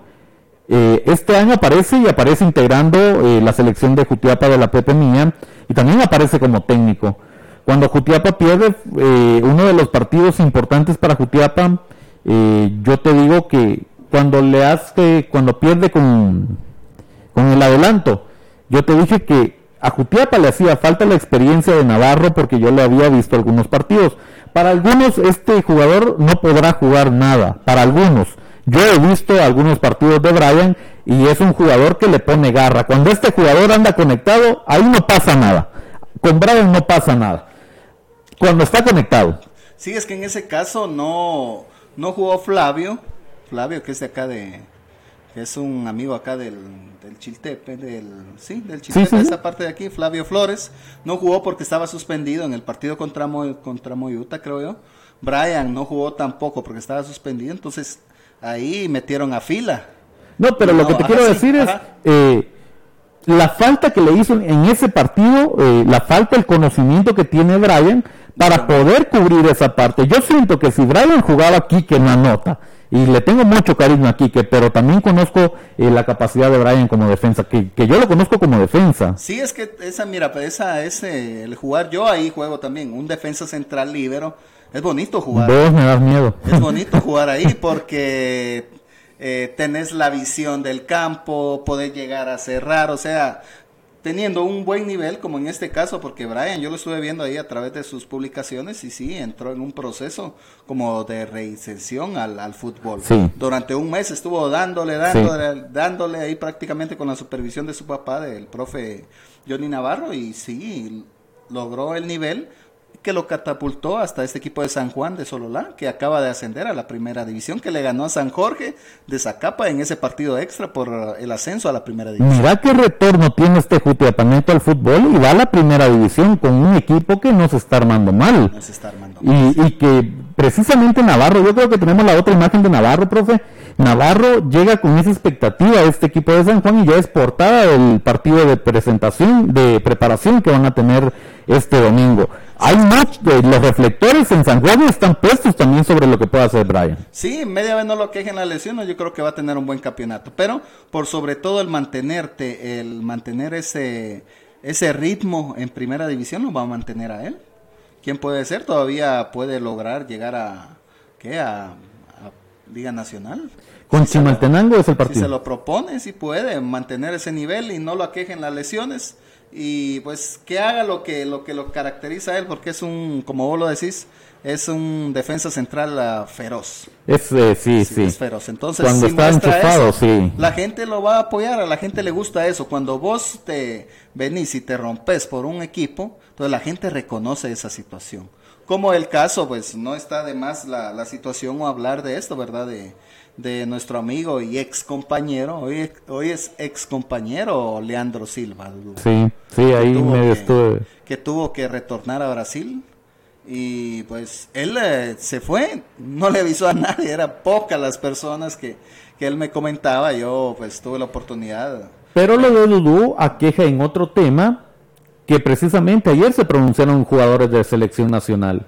Eh, este año aparece y aparece integrando eh, la selección de Jutiapa de la Mía y también aparece como técnico. Cuando Jutiapa pierde uno de los partidos importantes para Jutiapa, yo te digo que cuando le hace, cuando pierde con, con el adelanto, yo te dije que a Jutiapa le hacía falta la experiencia de Navarro porque yo le había visto algunos partidos. Para algunos este jugador no podrá jugar nada, para algunos. Yo he visto algunos partidos de Brian y es un jugador que le pone garra. Cuando este jugador anda conectado, ahí no pasa nada. Con Brian no pasa nada. Cuando está conectado. Sí, es que en ese caso no, no jugó Flavio. Flavio, que es de acá de, que es un amigo acá del, del Chiltepe, del, sí, del Chiltepe, de esa parte de aquí, Flavio Flores, no jugó porque estaba suspendido en el partido contra, contra Moyuta, creo yo. Brian no jugó tampoco porque estaba suspendido, entonces ahí metieron a fila. No, pero lo que te quiero decir es, eh, la falta que le hizo en ese partido, eh, la falta, el conocimiento que tiene Brian para poder cubrir esa parte. Yo siento que si Brian jugaba aquí que no anota, y le tengo mucho cariño a Quique, pero también conozco eh, la capacidad de Brian como defensa, que, que, yo lo conozco como defensa. Sí, es que esa, mira, esa, ese, el jugar, yo ahí juego también, un defensa central libero, es bonito jugar. Vos me das miedo. Es bonito jugar ahí porque eh, tenés la visión del campo, podés llegar a cerrar, o sea, teniendo un buen nivel, como en este caso, porque Brian, yo lo estuve viendo ahí a través de sus publicaciones y sí, entró en un proceso como de reinserción al, al fútbol. Durante un mes estuvo dándole, dándole, dándole ahí prácticamente con la supervisión de su papá, del profe Johnny Navarro, y sí, logró el nivel que lo catapultó hasta este equipo de San Juan de Sololá, que acaba de ascender a la primera división, que le ganó a San Jorge de Zacapa en ese partido extra por el ascenso a la primera división. Mira qué retorno tiene este Jutiapaneto al fútbol y va a la primera división con un equipo que no se está armando mal. No se está armando mal. Y, y que precisamente Navarro, yo creo que tenemos la otra imagen de Navarro, profe. Navarro llega con esa expectativa a este equipo de San Juan y ya es portada del partido de presentación, de preparación que van a tener este domingo hay muchos de los reflectores en San Juan están puestos también sobre lo que puede hacer Brian. Sí, media vez no lo quejen la lesión, yo creo que va a tener un buen campeonato, pero por sobre todo el mantenerte, el mantener ese ese ritmo en primera división lo va a mantener a él. ¿Quién puede ser? Todavía puede lograr llegar a ¿qué? a, Liga Nacional. Con si Chimaltenango es el partido. Si se lo propone, si puede mantener ese nivel y no lo aquejen las lesiones y pues que haga lo que lo que lo caracteriza a él porque es un como vos lo decís es un defensa central ah, feroz. Es eh, sí, sí, es feroz. Entonces cuando está enchufado sí. la gente lo va a apoyar a la gente le gusta eso. Cuando vos te venís y te rompes por un equipo entonces la gente reconoce esa situación. Como el caso pues no está de más la, la situación o hablar de esto verdad de de nuestro amigo y ex compañero, hoy, hoy es ex compañero Leandro Silva. Sí, sí, ahí me estuve. Que tuvo que retornar a Brasil y pues él eh, se fue, no le avisó a nadie, era pocas las personas que, que él me comentaba, yo pues tuve la oportunidad. Pero lo de Dudú aqueja en otro tema que precisamente ayer se pronunciaron jugadores de selección nacional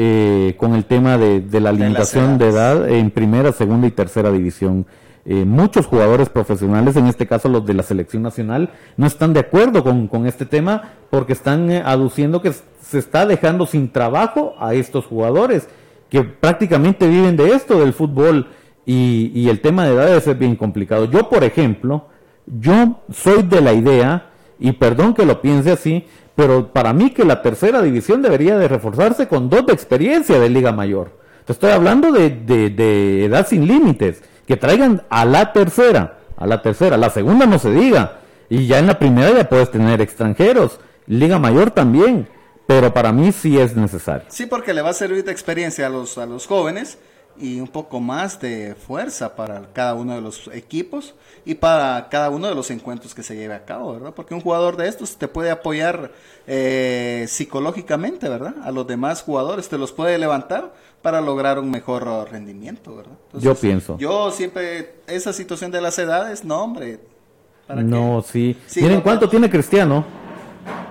eh, con el tema de, la limitación de, edad en primera, segunda y tercera división. Eh, muchos jugadores profesionales, en este caso los de la selección nacional, no están de acuerdo con, este tema porque están eh, aduciendo que se está dejando sin trabajo a estos jugadores que prácticamente viven de esto, del fútbol, y, y el tema de edad debe ser bien complicado. Yo, por ejemplo, yo soy de la idea, y perdón que lo piense así, pero para mí que la tercera división debería de reforzarse con dos de experiencia de Liga Mayor. Te estoy hablando de, de, edad sin límites, que traigan a la tercera, a la tercera, la segunda no se diga, y ya en la primera ya puedes tener extranjeros, Liga Mayor también, pero para mí sí es necesario. Sí, porque le va a servir de experiencia a los, a los jóvenes y un poco más de fuerza para cada uno de los equipos y para cada uno de los encuentros que se lleve a cabo, ¿verdad? Porque un jugador de estos te puede apoyar eh, psicológicamente, ¿verdad? A los demás jugadores te los puede levantar para lograr un mejor rendimiento, ¿verdad? yo pienso. Yo siempre, esa situación de las edades, no, hombre. no, sí. Miren cuánto tiene Cristiano.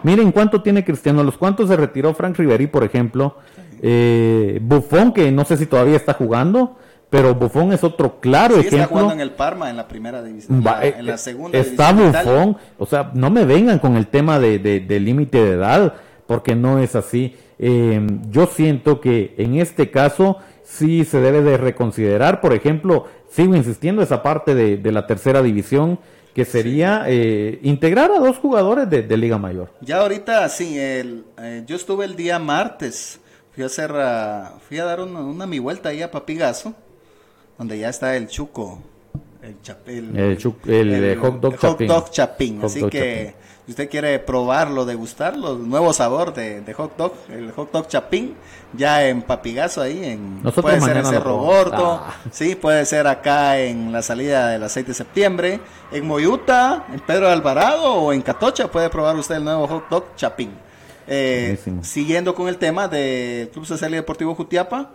Miren cuánto tiene Cristiano. Los cuantos se retiró Frank Riveri, por ejemplo. Eh, Buffon, que no sé si todavía está jugando, pero Buffon es otro claro sí, ejemplo. Está jugando en el Parma en la primera división, eh, en la segunda está Buffon, o sea, no me vengan con el tema de, de, límite de edad, porque no es así. Eh, yo siento que en este caso sí se debe de reconsiderar, por ejemplo, sigo insistiendo esa parte de, de la tercera división que sería eh, integrar a dos jugadores de, de, Liga Mayor. Ya ahorita sí, el, eh, yo estuve el día martes fui a hacer, fui a dar una, mi vuelta ahí a Papigazo, donde ya está el Chuco, El, chap- El eh, hot dog chapín. dog chapín. Hot Así dog que chapín. si usted quiere probarlo, degustarlo, nuevo sabor de, de hot dog, el hot dog chapín, ya en Papigazo ahí, en, Nosotros puede ser en Cerro. Gordo, Ah. sí, puede ser acá en la salida del 6 de septiembre, en Moyuta, en Pedro Alvarado o en Catocha puede probar usted el nuevo hot dog chapín. Eh, siguiendo con el tema del Club Social y Deportivo Jutiapa,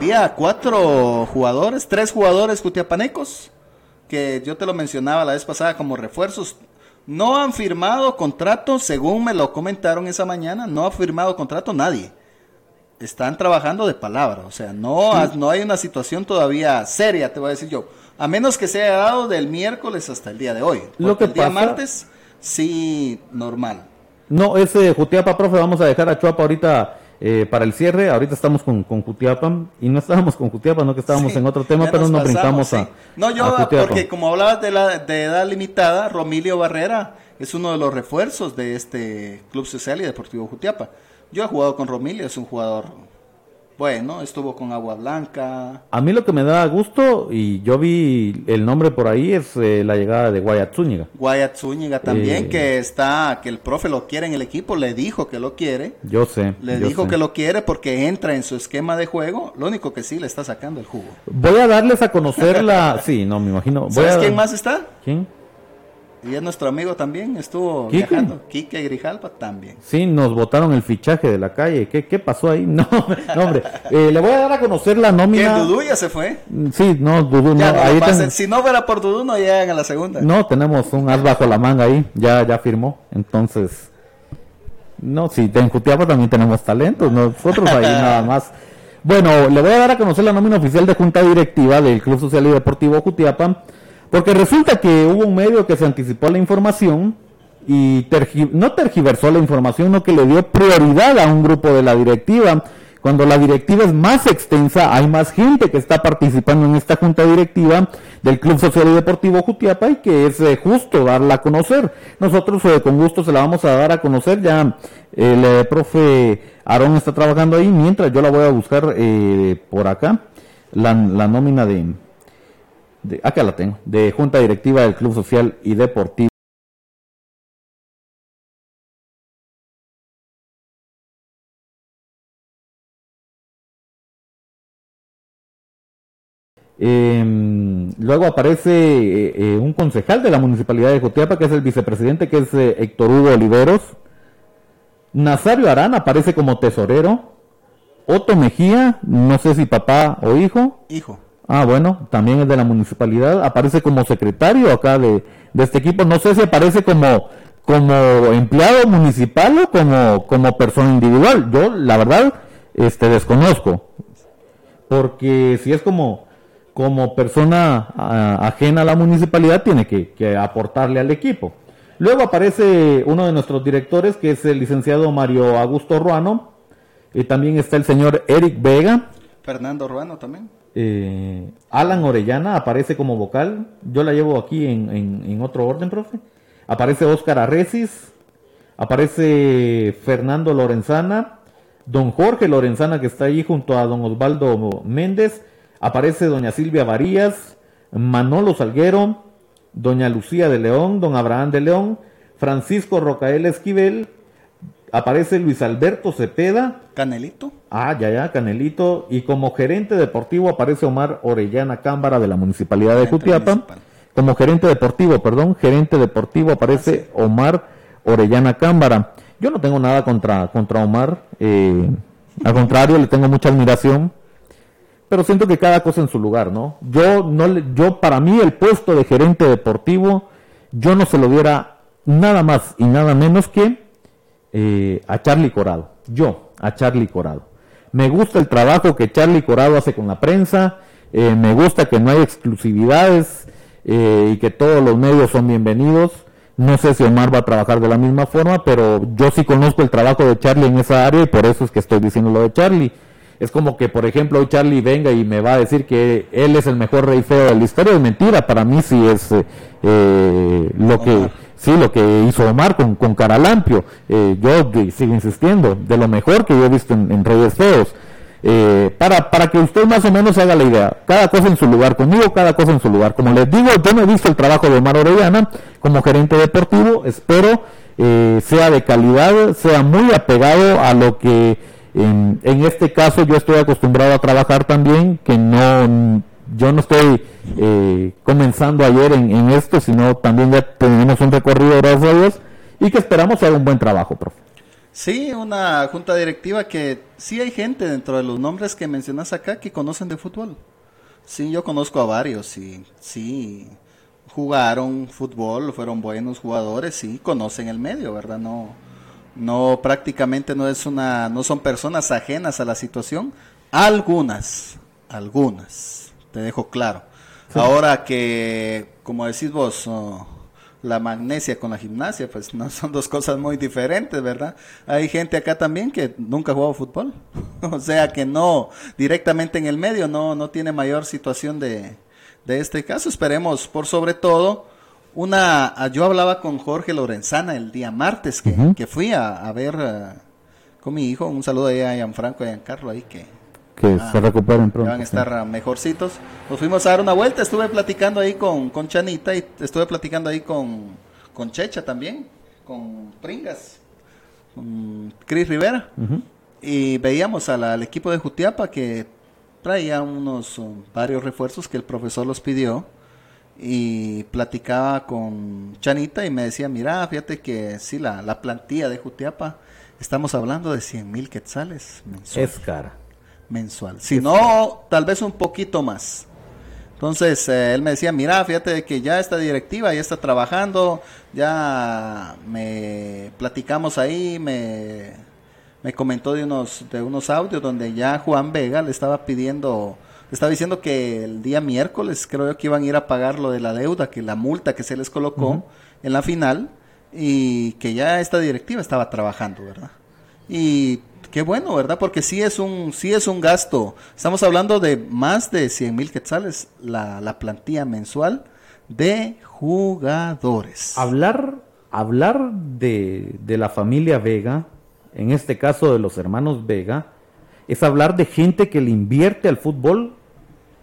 vi a cuatro jugadores, tres jugadores jutiapanecos, que yo te lo mencionaba la vez pasada como refuerzos. No han firmado contrato, según me lo comentaron esa mañana, no ha firmado contrato nadie. Están trabajando de palabra, o sea, no, no hay una situación todavía seria, te voy a decir yo. A menos que se haya dado del miércoles hasta el día de hoy. Lo que el día pasa- martes, sí, normal. No, ese Jutiapa, profe, vamos a dejar a Chuapa ahorita eh, para el cierre. Ahorita estamos con, con Jutiapa y no estábamos con Jutiapa, no que estábamos Sí, en otro tema, pero nos, pasamos, brincamos sí. a. No, yo, a porque como hablabas de, la, de edad limitada, Romilio Barrera es uno de los refuerzos de este Club Social y Deportivo Jutiapa. Yo he jugado con Romilio, es un jugador bueno, estuvo con Agua Blanca. A mí lo que me da gusto, y yo vi el nombre por ahí, es eh, la llegada de Guayat Zúñiga. Guayat Zúñiga también, Eh. que está, que el profe lo quiere en el equipo, le dijo que lo quiere. Yo sé. Le yo dijo sé. que lo quiere porque entra en su esquema de juego. Lo único que sí le está sacando el jugo. Voy a darles a conocer la. Sí, no, me imagino. Voy ¿Sabes a- quién más está? ¿Quién? Y es nuestro amigo también, estuvo ¿Quique? viajando. Quique Grijalpa también. Sí, nos botaron el fichaje de la calle. ¿Qué, qué pasó ahí? No, no hombre. Eh, le voy a dar a conocer la Que nómina. Dudú ya se fue. Sí, no, Dudú. Ya no ahí ten-. Si no fuera por Dudú, no llegan a la segunda. No, tenemos un as bajo la manga ahí, ya, ya firmó, entonces, no, sí, en Jutiapa también tenemos talentos, nosotros ahí nada más. Bueno, le voy a dar a conocer la nómina oficial de Junta Directiva del Club Social y Deportivo Jutiapa, porque resulta que hubo un medio que se anticipó la información y tergi- no tergiversó la información, no que le dio prioridad a un grupo de la directiva. Cuando la directiva es más extensa, hay más gente que está participando en esta junta directiva del Club Social y Deportivo Jutiapa y que es eh, justo darla a conocer. Nosotros eh, con gusto se la vamos a dar a conocer. Ya el eh, profe Aarón está trabajando ahí, mientras yo la voy a buscar por acá, la nómina de, de, acá la tengo, de Junta Directiva del Club Social y Deportivo. Eh, luego aparece eh, eh, un concejal de la municipalidad de Jotiapa, que es el vicepresidente, que es eh, Héctor Hugo Oliveros. Nazario Arán aparece como tesorero. Otto Mejía, no sé si papá o hijo. Hijo. Ah, bueno, también es de la municipalidad. Aparece como secretario acá de, de este equipo. No sé si aparece como, como empleado municipal o como, como persona individual. Yo, la verdad, este, desconozco. Porque si es como, como persona ah, ajena a la municipalidad, tiene que, que aportarle al equipo. Luego aparece uno de nuestros directores, que es el licenciado Mario Augusto Ruano. Y también está el señor Eric Vega. Fernando Ruano también. Eh, Alan Orellana aparece como vocal. Yo la llevo aquí en, en- otro orden, profe. Aparece Óscar Arrecis. Aparece Fernando Lorenzana. Don Jorge Lorenzana, que está ahí junto a don Osvaldo Méndez. Aparece doña Silvia Varías. Manolo Salguero. Doña Lucía de León. Don Abraham de León. Francisco Rocael Esquivel. Aparece Luis Alberto Cepeda. Canelito. Ah, ya, ya, Canelito. Y como gerente deportivo aparece Omar Orellana Cámara de la Municipalidad de Jutiapa. Como gerente deportivo, perdón, gerente deportivo aparece Omar Orellana Cámara. Yo no tengo nada contra, contra Omar. eh, al contrario, le tengo mucha admiración. Pero siento que cada cosa en su lugar, ¿no? Yo, no le- yo para mí el puesto de gerente deportivo, yo no se lo diera nada más y nada menos que eh, a Charlie Corado. Yo, a Charlie Corado. Me gusta el trabajo que Charlie Corado hace con la prensa. eh, me gusta que no hay exclusividades eh, y que todos los medios son bienvenidos. No sé si Omar va a trabajar de la misma forma, pero yo sí conozco el trabajo de Charlie en esa área y por eso es que estoy diciendo lo de Charlie. Es como que, por ejemplo, hoy Charlie venga y me va a decir que él es el mejor rey feo de la historia. Es mentira, para mí sí es eh, eh, lo que sí lo que hizo Omar con, con Caralampio. Eh, yo sigo insistiendo, de lo mejor que yo he visto en, en Reyes Feos. eh, para, para que usted más o menos haga la idea. Cada cosa en su lugar, conmigo cada cosa en su lugar. Como les digo, yo no he visto el trabajo de Omar Orellana como gerente deportivo, espero eh, sea de calidad, sea muy apegado a lo que en, este caso yo estoy acostumbrado a trabajar también, que no yo no estoy eh, comenzando ayer en, en, esto, sino también ya tenemos un recorrido, gracias a Dios, y que esperamos haga un buen trabajo, profe. Sí, una junta directiva que sí hay gente dentro de los nombres que mencionas acá que conocen de fútbol. Sí, yo conozco a varios y sí, jugaron fútbol, fueron buenos jugadores, sí, conocen el medio, ¿verdad? No, no prácticamente no es una, no son personas ajenas a la situación. Algunas, algunas, te dejo claro. Ahora que, como decís vos, oh, la magnesia con la gimnasia, pues no son dos cosas muy diferentes, ¿verdad? Hay gente acá también que nunca ha jugado fútbol, o sea que no, directamente en el medio no, no tiene mayor situación de, de este caso. Esperemos, por sobre todo, una, yo hablaba con Jorge Lorenzana el día martes que, que fui a, a ver uh, con mi hijo, un saludo a Gianfranco y a Giancarlo ahí que que se recuperen pronto. Van a estar mejorcitos. Nos fuimos a dar una vuelta, estuve platicando ahí con, con Chanita y estuve platicando ahí con, con Checha también, con Pringas, con Cris Rivera. Y veíamos al equipo de Jutiapa que traía unos um, varios refuerzos que el profesor los pidió y platicaba con Chanita y me decía, mira, fíjate que sí, la, la plantilla de Jutiapa, estamos hablando de 100 mil quetzales. Es cara mensual. Si no, tal vez un poquito más. Entonces, eh, él me decía, mira, fíjate que ya esta directiva ya está trabajando, ya me platicamos ahí, me, me comentó de unos, de unos audios donde ya Juan Vega le estaba pidiendo, estaba diciendo que el día miércoles creo que iban a ir a pagar lo de la deuda, que la multa que se les colocó en la final, y que ya esta directiva estaba trabajando, ¿verdad? Y Qué bueno, ¿verdad? Porque sí es un, sí es un gasto. Estamos hablando de más de 100 mil quetzales la, la plantilla mensual de jugadores. Hablar, hablar de, de la familia Vega, en este caso de los hermanos Vega, es hablar de gente que le invierte al fútbol,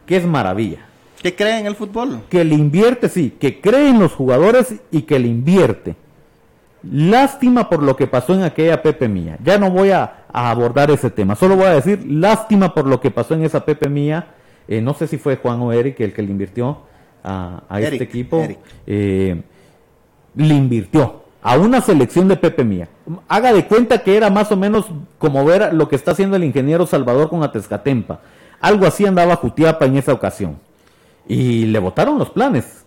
que es maravilla. Que cree en el fútbol. Que le invierte, sí, que cree en los jugadores y que le invierte. Lástima por lo que pasó en aquella Pepe Mía. Ya no voy a, abordar ese tema. Solo voy a decir lástima por lo que pasó en esa Pepe Mía. Eh, no sé si fue Juan o Eric el que le invirtió a, este equipo. Eh, le invirtió a una selección de Pepe Mía. Haga de cuenta que era más o menos como ver lo que está haciendo el ingeniero Salvador con Atezcatempa. Algo así andaba Jutiapa en esa ocasión. Y le votaron los planes.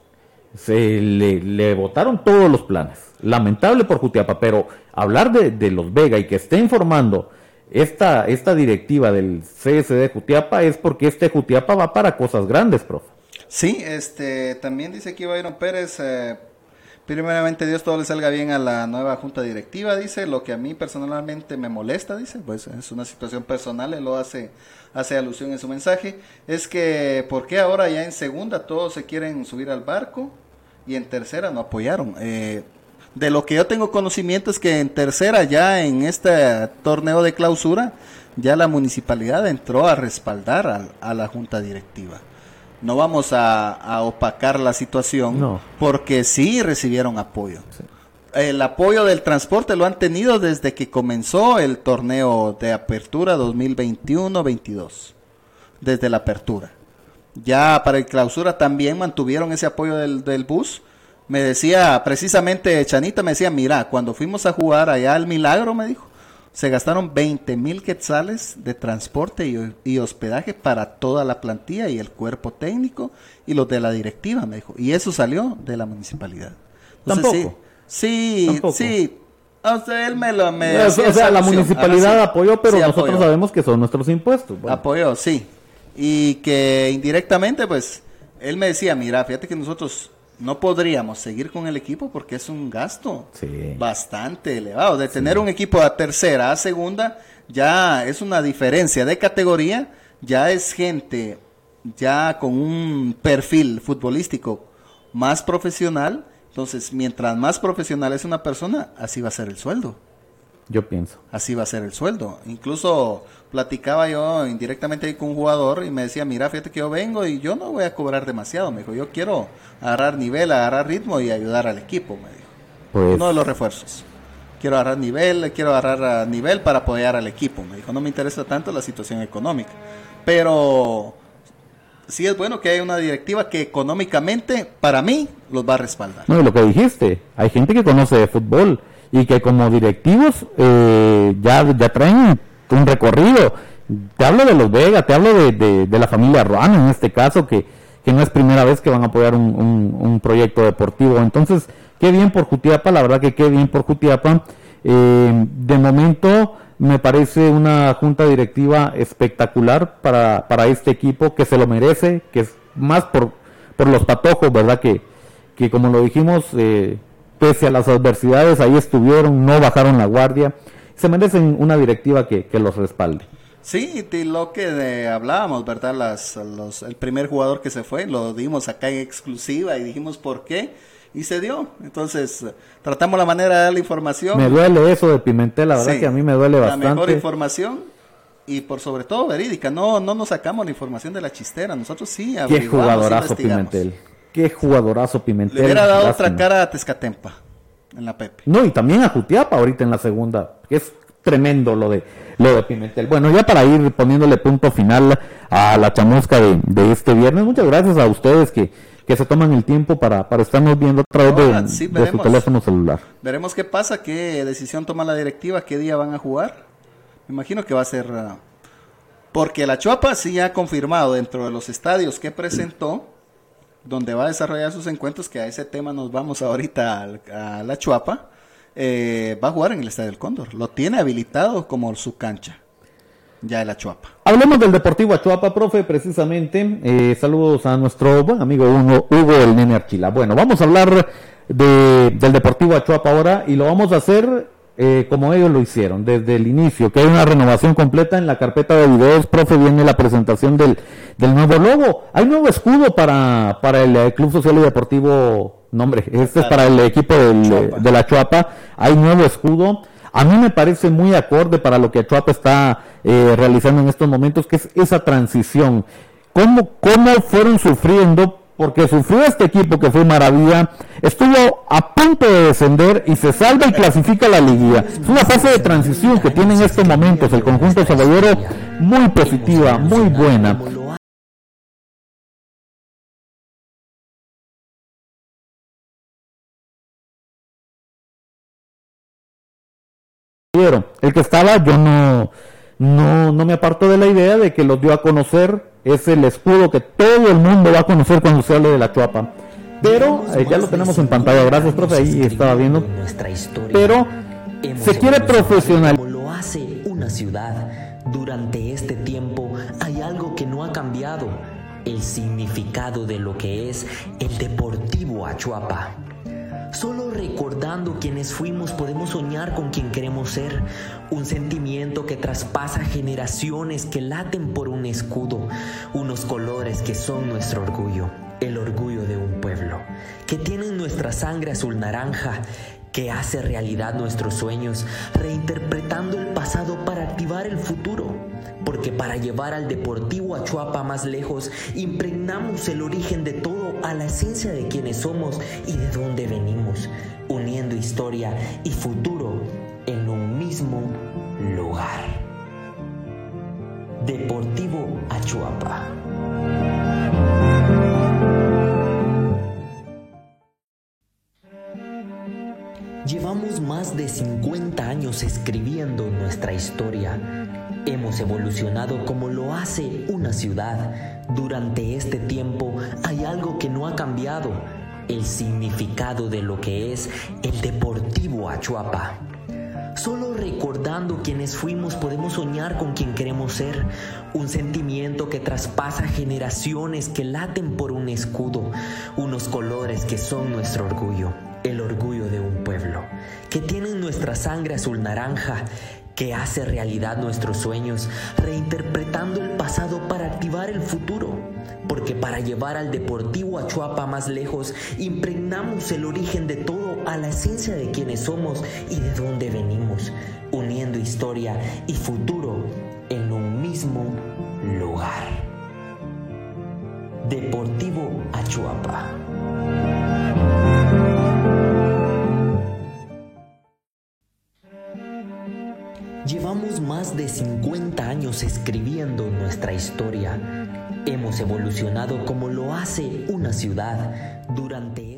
Se le, votaron todos los planes lamentable por Jutiapa, pero hablar de, los Vega y que esté informando esta, esta directiva del CSD Jutiapa es porque este Jutiapa va para cosas grandes, profe. Sí, este, también dice aquí Byron Pérez, eh, primeramente Dios todo le salga bien a la nueva junta directiva, dice, lo que a mí personalmente me molesta, dice, pues es una situación personal, él lo hace, hace alusión en su mensaje, es que, ¿por qué ahora ya en segunda todos se quieren subir al barco y en tercera no apoyaron? Eh, de lo que yo tengo conocimiento es que en tercera, ya en este torneo de clausura, ya la municipalidad entró a respaldar a, la junta directiva. No vamos a, opacar la situación porque sí recibieron apoyo. El apoyo del transporte lo han tenido desde que comenzó el torneo de apertura 2021-22, desde la apertura. Ya para el clausura también mantuvieron ese apoyo del, del bus me decía, precisamente Chanita me decía, mira, cuando fuimos a jugar allá al Milagro, me dijo, se gastaron 20 mil quetzales de transporte y, hospedaje para toda la plantilla y el cuerpo técnico y los de la directiva, me dijo. Y eso salió de la municipalidad. Tampoco. Sí, sí, O sea, él me lo... o sea, la municipalidad apoyó, pero nosotros sabemos que son nuestros impuestos. Apoyó, sí. Y que indirectamente, pues, él me decía, mira, fíjate que nosotros no podríamos seguir con el equipo porque es un gasto bastante elevado. De tener un equipo a tercera, a segunda, ya es una diferencia de categoría, ya es gente ya con un perfil futbolístico más profesional. Entonces, mientras más profesional es una persona, así va a ser el sueldo. Yo pienso. Así va a ser el sueldo. Incluso platicaba yo indirectamente con un jugador y me decía, mira, fíjate que yo vengo y yo no voy a cobrar demasiado. Me dijo, yo quiero agarrar nivel, agarrar ritmo y ayudar al equipo, me dijo. Pues, Uno de los refuerzos. Quiero agarrar nivel, quiero agarrar ah, nivel para apoyar al equipo. Me dijo, no me interesa tanto la situación económica. Pero sí es bueno que haya una directiva que económicamente, para mí, los va a respaldar. No, y lo que dijiste, hay gente que conoce de fútbol y que como directivos eh, ya, ya traen un recorrido. Te hablo de los Vega, te hablo de, de- la familia Ruano en este caso, que, que no es primera vez que van a apoyar un, un- un proyecto deportivo. Entonces, qué bien por Jutiapa, la verdad que qué bien por Jutiapa. Eh, de momento me parece una junta directiva espectacular para, para este equipo que se lo merece, que es más por, por los patojos, ¿verdad? Que, que como lo dijimos, eh, pese a las adversidades, ahí estuvieron, no bajaron la guardia, se merecen una directiva que, que los respalde. Sí, y lo que de- hablábamos, ¿verdad? Las, los, el primer jugador que se fue, lo dimos acá en exclusiva y dijimos por qué, y se dio. Entonces, tratamos la manera de dar la información. Me duele eso de Pimentel, la verdad Sí, que a mí me duele La mejor bastante. información y por sobre todo verídica. No, no nos sacamos la información de la chistera. Nosotros sí Qué jugadorazo. Pimentel. Qué jugadorazo Pimentel. Le hubiera dado otra cara a Tezcatempa en la Pepe. No, y también a Jutiapa ahorita en la segunda, es tremendo lo de lo de Pimentel. Bueno, ya para ir poniéndole punto final a la chamusca de, de este viernes, muchas gracias a ustedes que, que se toman el tiempo para, para estarnos viendo a través de, sí de su teléfono celular. Veremos qué pasa, qué decisión toma la directiva, qué día van a jugar. Me imagino que va a ser... ah, porque la Chuapa sí ha confirmado dentro de los estadios que presentó, donde va a desarrollar sus encuentros, que a ese tema nos vamos ahorita a, la Chuapa, eh, va a jugar en el Estadio del Cóndor. Lo tiene habilitado como su cancha, ya de la Chuapa. Hablemos del Deportivo Achuapa, profe, precisamente. Eh, saludos a nuestro buen amigo Hugo, Hugo el Nene Archila. Bueno, vamos a hablar de- del Deportivo Achuapa ahora y lo vamos a hacer eh, como ellos lo hicieron, desde el inicio, que hay una renovación completa en la carpeta de videos, profe, viene la presentación del, del nuevo logo. Hay nuevo escudo para, para el eh, Club Social y Deportivo, no hombre, este es para el equipo del, Chuapa. de la Chuapa, hay nuevo escudo. A mí me parece muy acorde para lo que Chuapa está eh, realizando en estos momentos, que es esa transición. ¿Cómo, ¿Cómo fueron sufriendo? Porque sufrió este equipo que fue maravilla, estuvo a punto de descender y se salva y clasifica la liguilla. Es una fase de transición que tiene en estos momentos el conjunto saballero muy positiva, muy buena. El que estaba, yo no, no, no me aparto de la idea de que los dio a conocer, es el escudo que todo el mundo va a conocer cuando se hable de la chuapa. Pero eh, ya lo tenemos en pantalla, gracias profe, ahí estaba viendo. nuestra historia. Pero se quiere profesional. Como lo hace una ciudad. Durante este tiempo hay algo que no ha cambiado. El significado de lo que es el Deportivo Achuapa. Solo recordando quienes fuimos podemos soñar con quien queremos ser. Un sentimiento que traspasa generaciones que laten por un escudo. Unos colores que son nuestro orgullo. El orgullo de un pueblo. Que tienen nuestra sangre azul naranja. Que hace realidad nuestros sueños. Reinterpretando el pasado para activar el futuro. Porque para llevar al Deportivo Achuapa más lejos, impregnamos el origen de todo a la esencia de quienes somos y de dónde venimos, uniendo historia y futuro en un mismo lugar. Deportivo Achuapa. Llevamos más de 50 años escribiendo nuestra historia. Hemos evolucionado como lo hace una ciudad. Durante este tiempo hay algo que no ha cambiado. El significado de lo que es el Deportivo Achuapa. Solo recordando quienes fuimos podemos soñar con quien queremos ser. Un sentimiento que traspasa generaciones que laten por un escudo. Unos colores que son nuestro orgullo. El orgullo de un pueblo. Que tienen nuestra sangre azul naranja. Que hace realidad nuestros sueños. Reinterpretando el pasado para activar el futuro. Porque para llevar al Deportivo Achuapa más lejos, impregnamos el origen de todo a la esencia de quienes somos y de dónde venimos, uniendo historia y futuro en un mismo lugar. Deportivo Achuapa. Llevamos más de 50 años escribiendo nuestra historia. Hemos evolucionado como lo hace una ciudad durante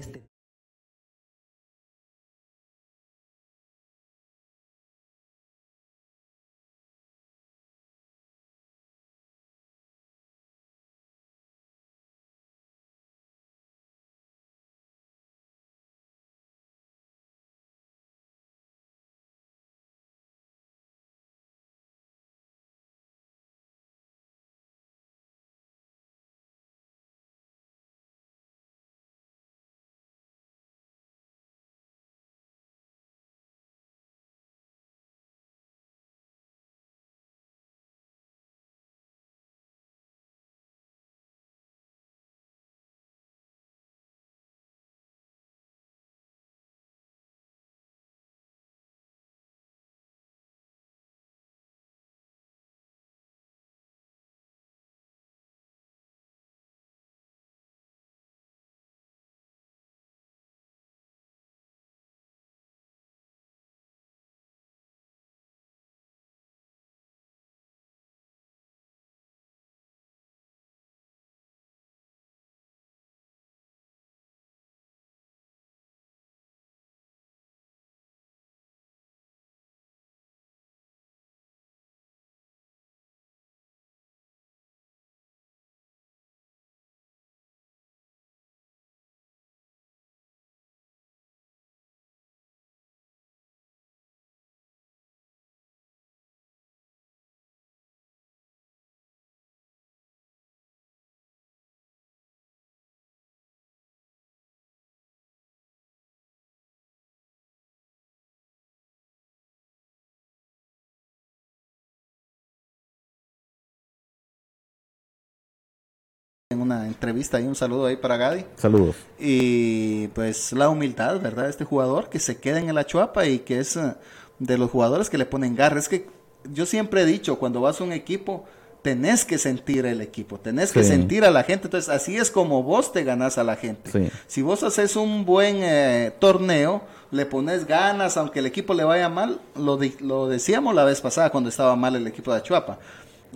en una entrevista y un saludo ahí para Gadi. Saludos. Y pues la humildad, ¿verdad? Este jugador que se queda en el Achuapa y que es eh, de los jugadores que le ponen garra. Es que yo siempre he dicho, cuando vas a un equipo, tenés que sentir el equipo, tenés que sentir a la gente. Entonces, así es como vos te ganás a la gente. Sí. Si vos haces un buen eh, torneo, le pones ganas, aunque el equipo le vaya mal, lo, di- lo decíamos la vez pasada cuando estaba mal el equipo de Achuapa.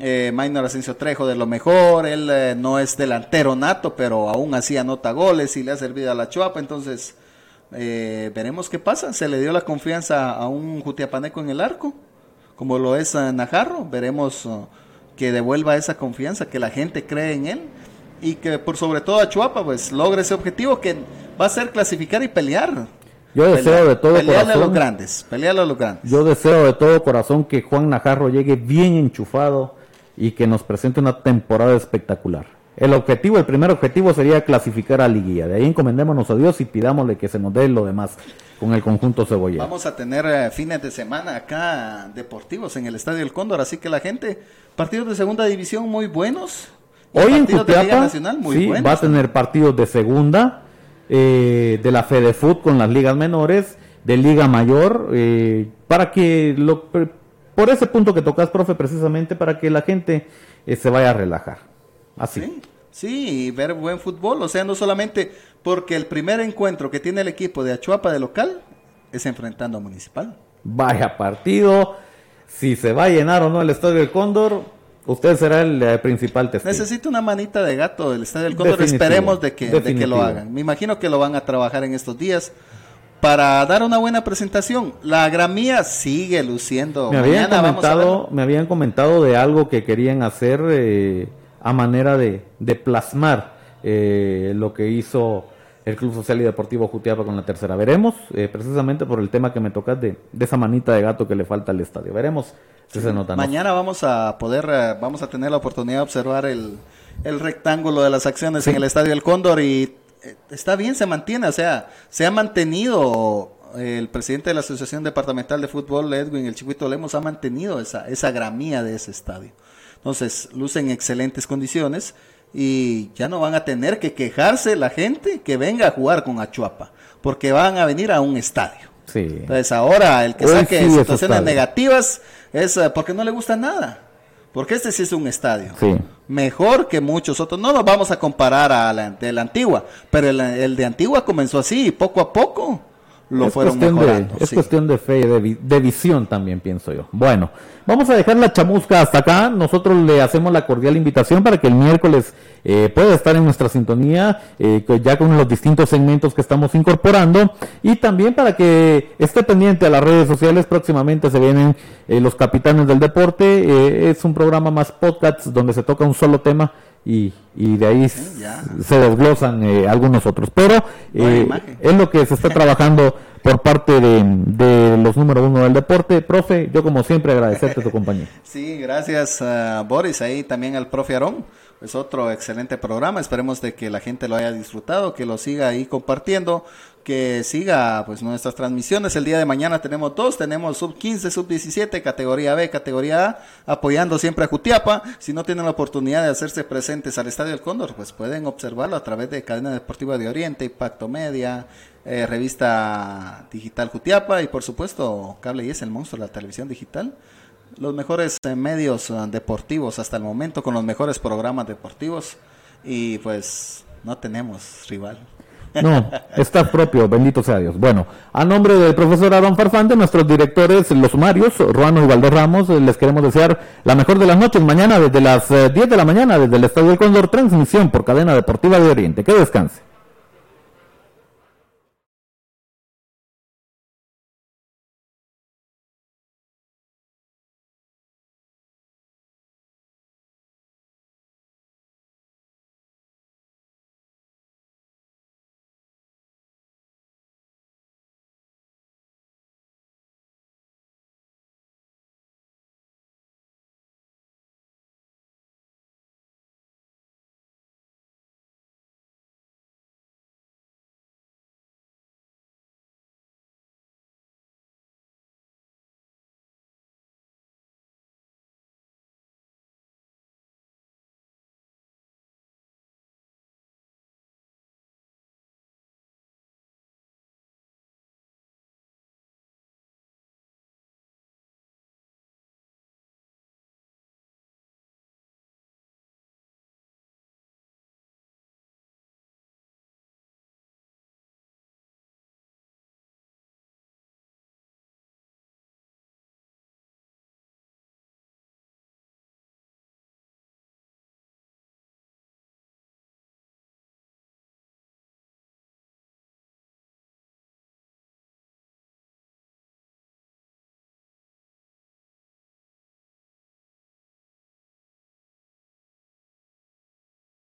Eh, Maynor Asensio Trejo de lo mejor, él eh, no es delantero nato, pero aún así anota goles y le ha servido a la Chuapa, entonces eh, veremos qué pasa. Se le dio la confianza a un Jutiapaneco en el arco, como lo es a Najarro, veremos uh, que devuelva esa confianza, que la gente cree en él y que por sobre todo a Chuapa pues logre ese objetivo que va a ser clasificar y pelear. Yo deseo Pelear- de todo pelearle a los corazón. grandes, pelearle a los grandes. Yo deseo de todo corazón que Juan Najarro llegue bien enchufado y que nos presente una temporada espectacular. El objetivo, el primer objetivo sería clasificar a Liguilla. De ahí encomendémonos a Dios y pidámosle que se nos dé lo demás con el conjunto cebollero. Vamos a tener eh, fines de semana acá deportivos en el Estadio El Cóndor, así que la gente, partidos de segunda división muy buenos. Hoy en Cutiapa Nacional muy sí, buenos. va a tener partidos de segunda, eh, de la Fedefut con las ligas menores, de Liga Mayor, eh, para que, lo, por ese punto que tocas, profe, precisamente para que la gente eh, se vaya a relajar. Así. Sí, sí, y ver buen fútbol, o sea, no solamente porque el primer encuentro que tiene el equipo de Achuapa de local es enfrentando a Municipal. Vaya partido, si se va a llenar o no el Estadio del Cóndor, usted será el eh, principal testigo. Necesita una manita de gato del Estadio del Cóndor, Definitivo, esperemos de que, de que lo hagan. Me imagino que lo van a trabajar en estos días para dar una buena presentación. La gramía sigue luciendo. Me habían, Mañana comentado, me habían comentado de algo que querían hacer eh, a manera de, de plasmar eh, lo que hizo el Club Social y Deportivo Jutiapa con la tercera. Veremos, eh, precisamente por el tema que me tocas de, de esa manita de gato que le falta al estadio. Veremos si se nota. ¿no? Mañana vamos a poder, eh, vamos a tener la oportunidad de observar el, el rectángulo de las acciones Sí. en el Estadio del Cóndor y está bien, se mantiene, o sea, se ha mantenido, eh, el presidente de la Asociación Departamental de Fútbol, Edwin, el Chiquito Lemos, ha mantenido esa, esa gramía de ese estadio. Entonces, luce en excelentes condiciones y ya no van a tener que quejarse la gente que venga a jugar con Achuapa, porque van a venir a un estadio. Sí. Entonces ahora el que Hoy saque sí situaciones negativas es eh, porque no le gusta nada. Porque este sí es un estadio. Sí. Mejor que muchos otros. No nos vamos a comparar a la de la antigua, pero el, el de antigua comenzó así y poco a poco lo es fueron cuestión mejorando. De, es cuestión de fe y de, de visión también, pienso yo. Bueno, vamos a dejar la chamusca hasta acá. Nosotros le hacemos la cordial invitación para que el miércoles eh, pueda estar en nuestra sintonía, eh, ya con los distintos segmentos que estamos incorporando. Y también para que esté pendiente a las redes sociales. Próximamente se vienen eh, los capitanes del deporte. Eh, es un programa más podcast donde se toca un solo tema. Y, y de ahí ya. se desglosan eh, algunos otros. Pero eh, es lo que se está trabajando por parte de, de los número uno del deporte. Profe, yo como siempre agradecerte tu compañía. Sí, gracias a Boris, ahí también al profe Aarón. Es otro excelente programa, esperemos de que la gente lo haya disfrutado, que lo siga ahí compartiendo, que siga pues nuestras transmisiones. El día de mañana tenemos dos, tenemos sub 15, sub 17, categoría B, categoría A, apoyando siempre a Jutiapa. Si no tienen la oportunidad de hacerse presentes al Estadio del Cóndor, pues pueden observarlo a través de Cadena Deportiva de Oriente, Impacto Media, eh, revista digital Jutiapa y por supuesto Cable y es el monstruo de la televisión digital los mejores eh, medios eh, deportivos hasta el momento con los mejores programas deportivos y pues no tenemos rival. No, está propio, bendito sea Dios. Bueno, a nombre del profesor Aaron Farfán, de nuestros directores, los sumarios, Ruano y Valdés Ramos, eh, les queremos desear la mejor de las noches. Mañana desde las eh, 10 de la mañana, desde el Estadio del Cóndor, transmisión por cadena deportiva de Oriente. Que descanse.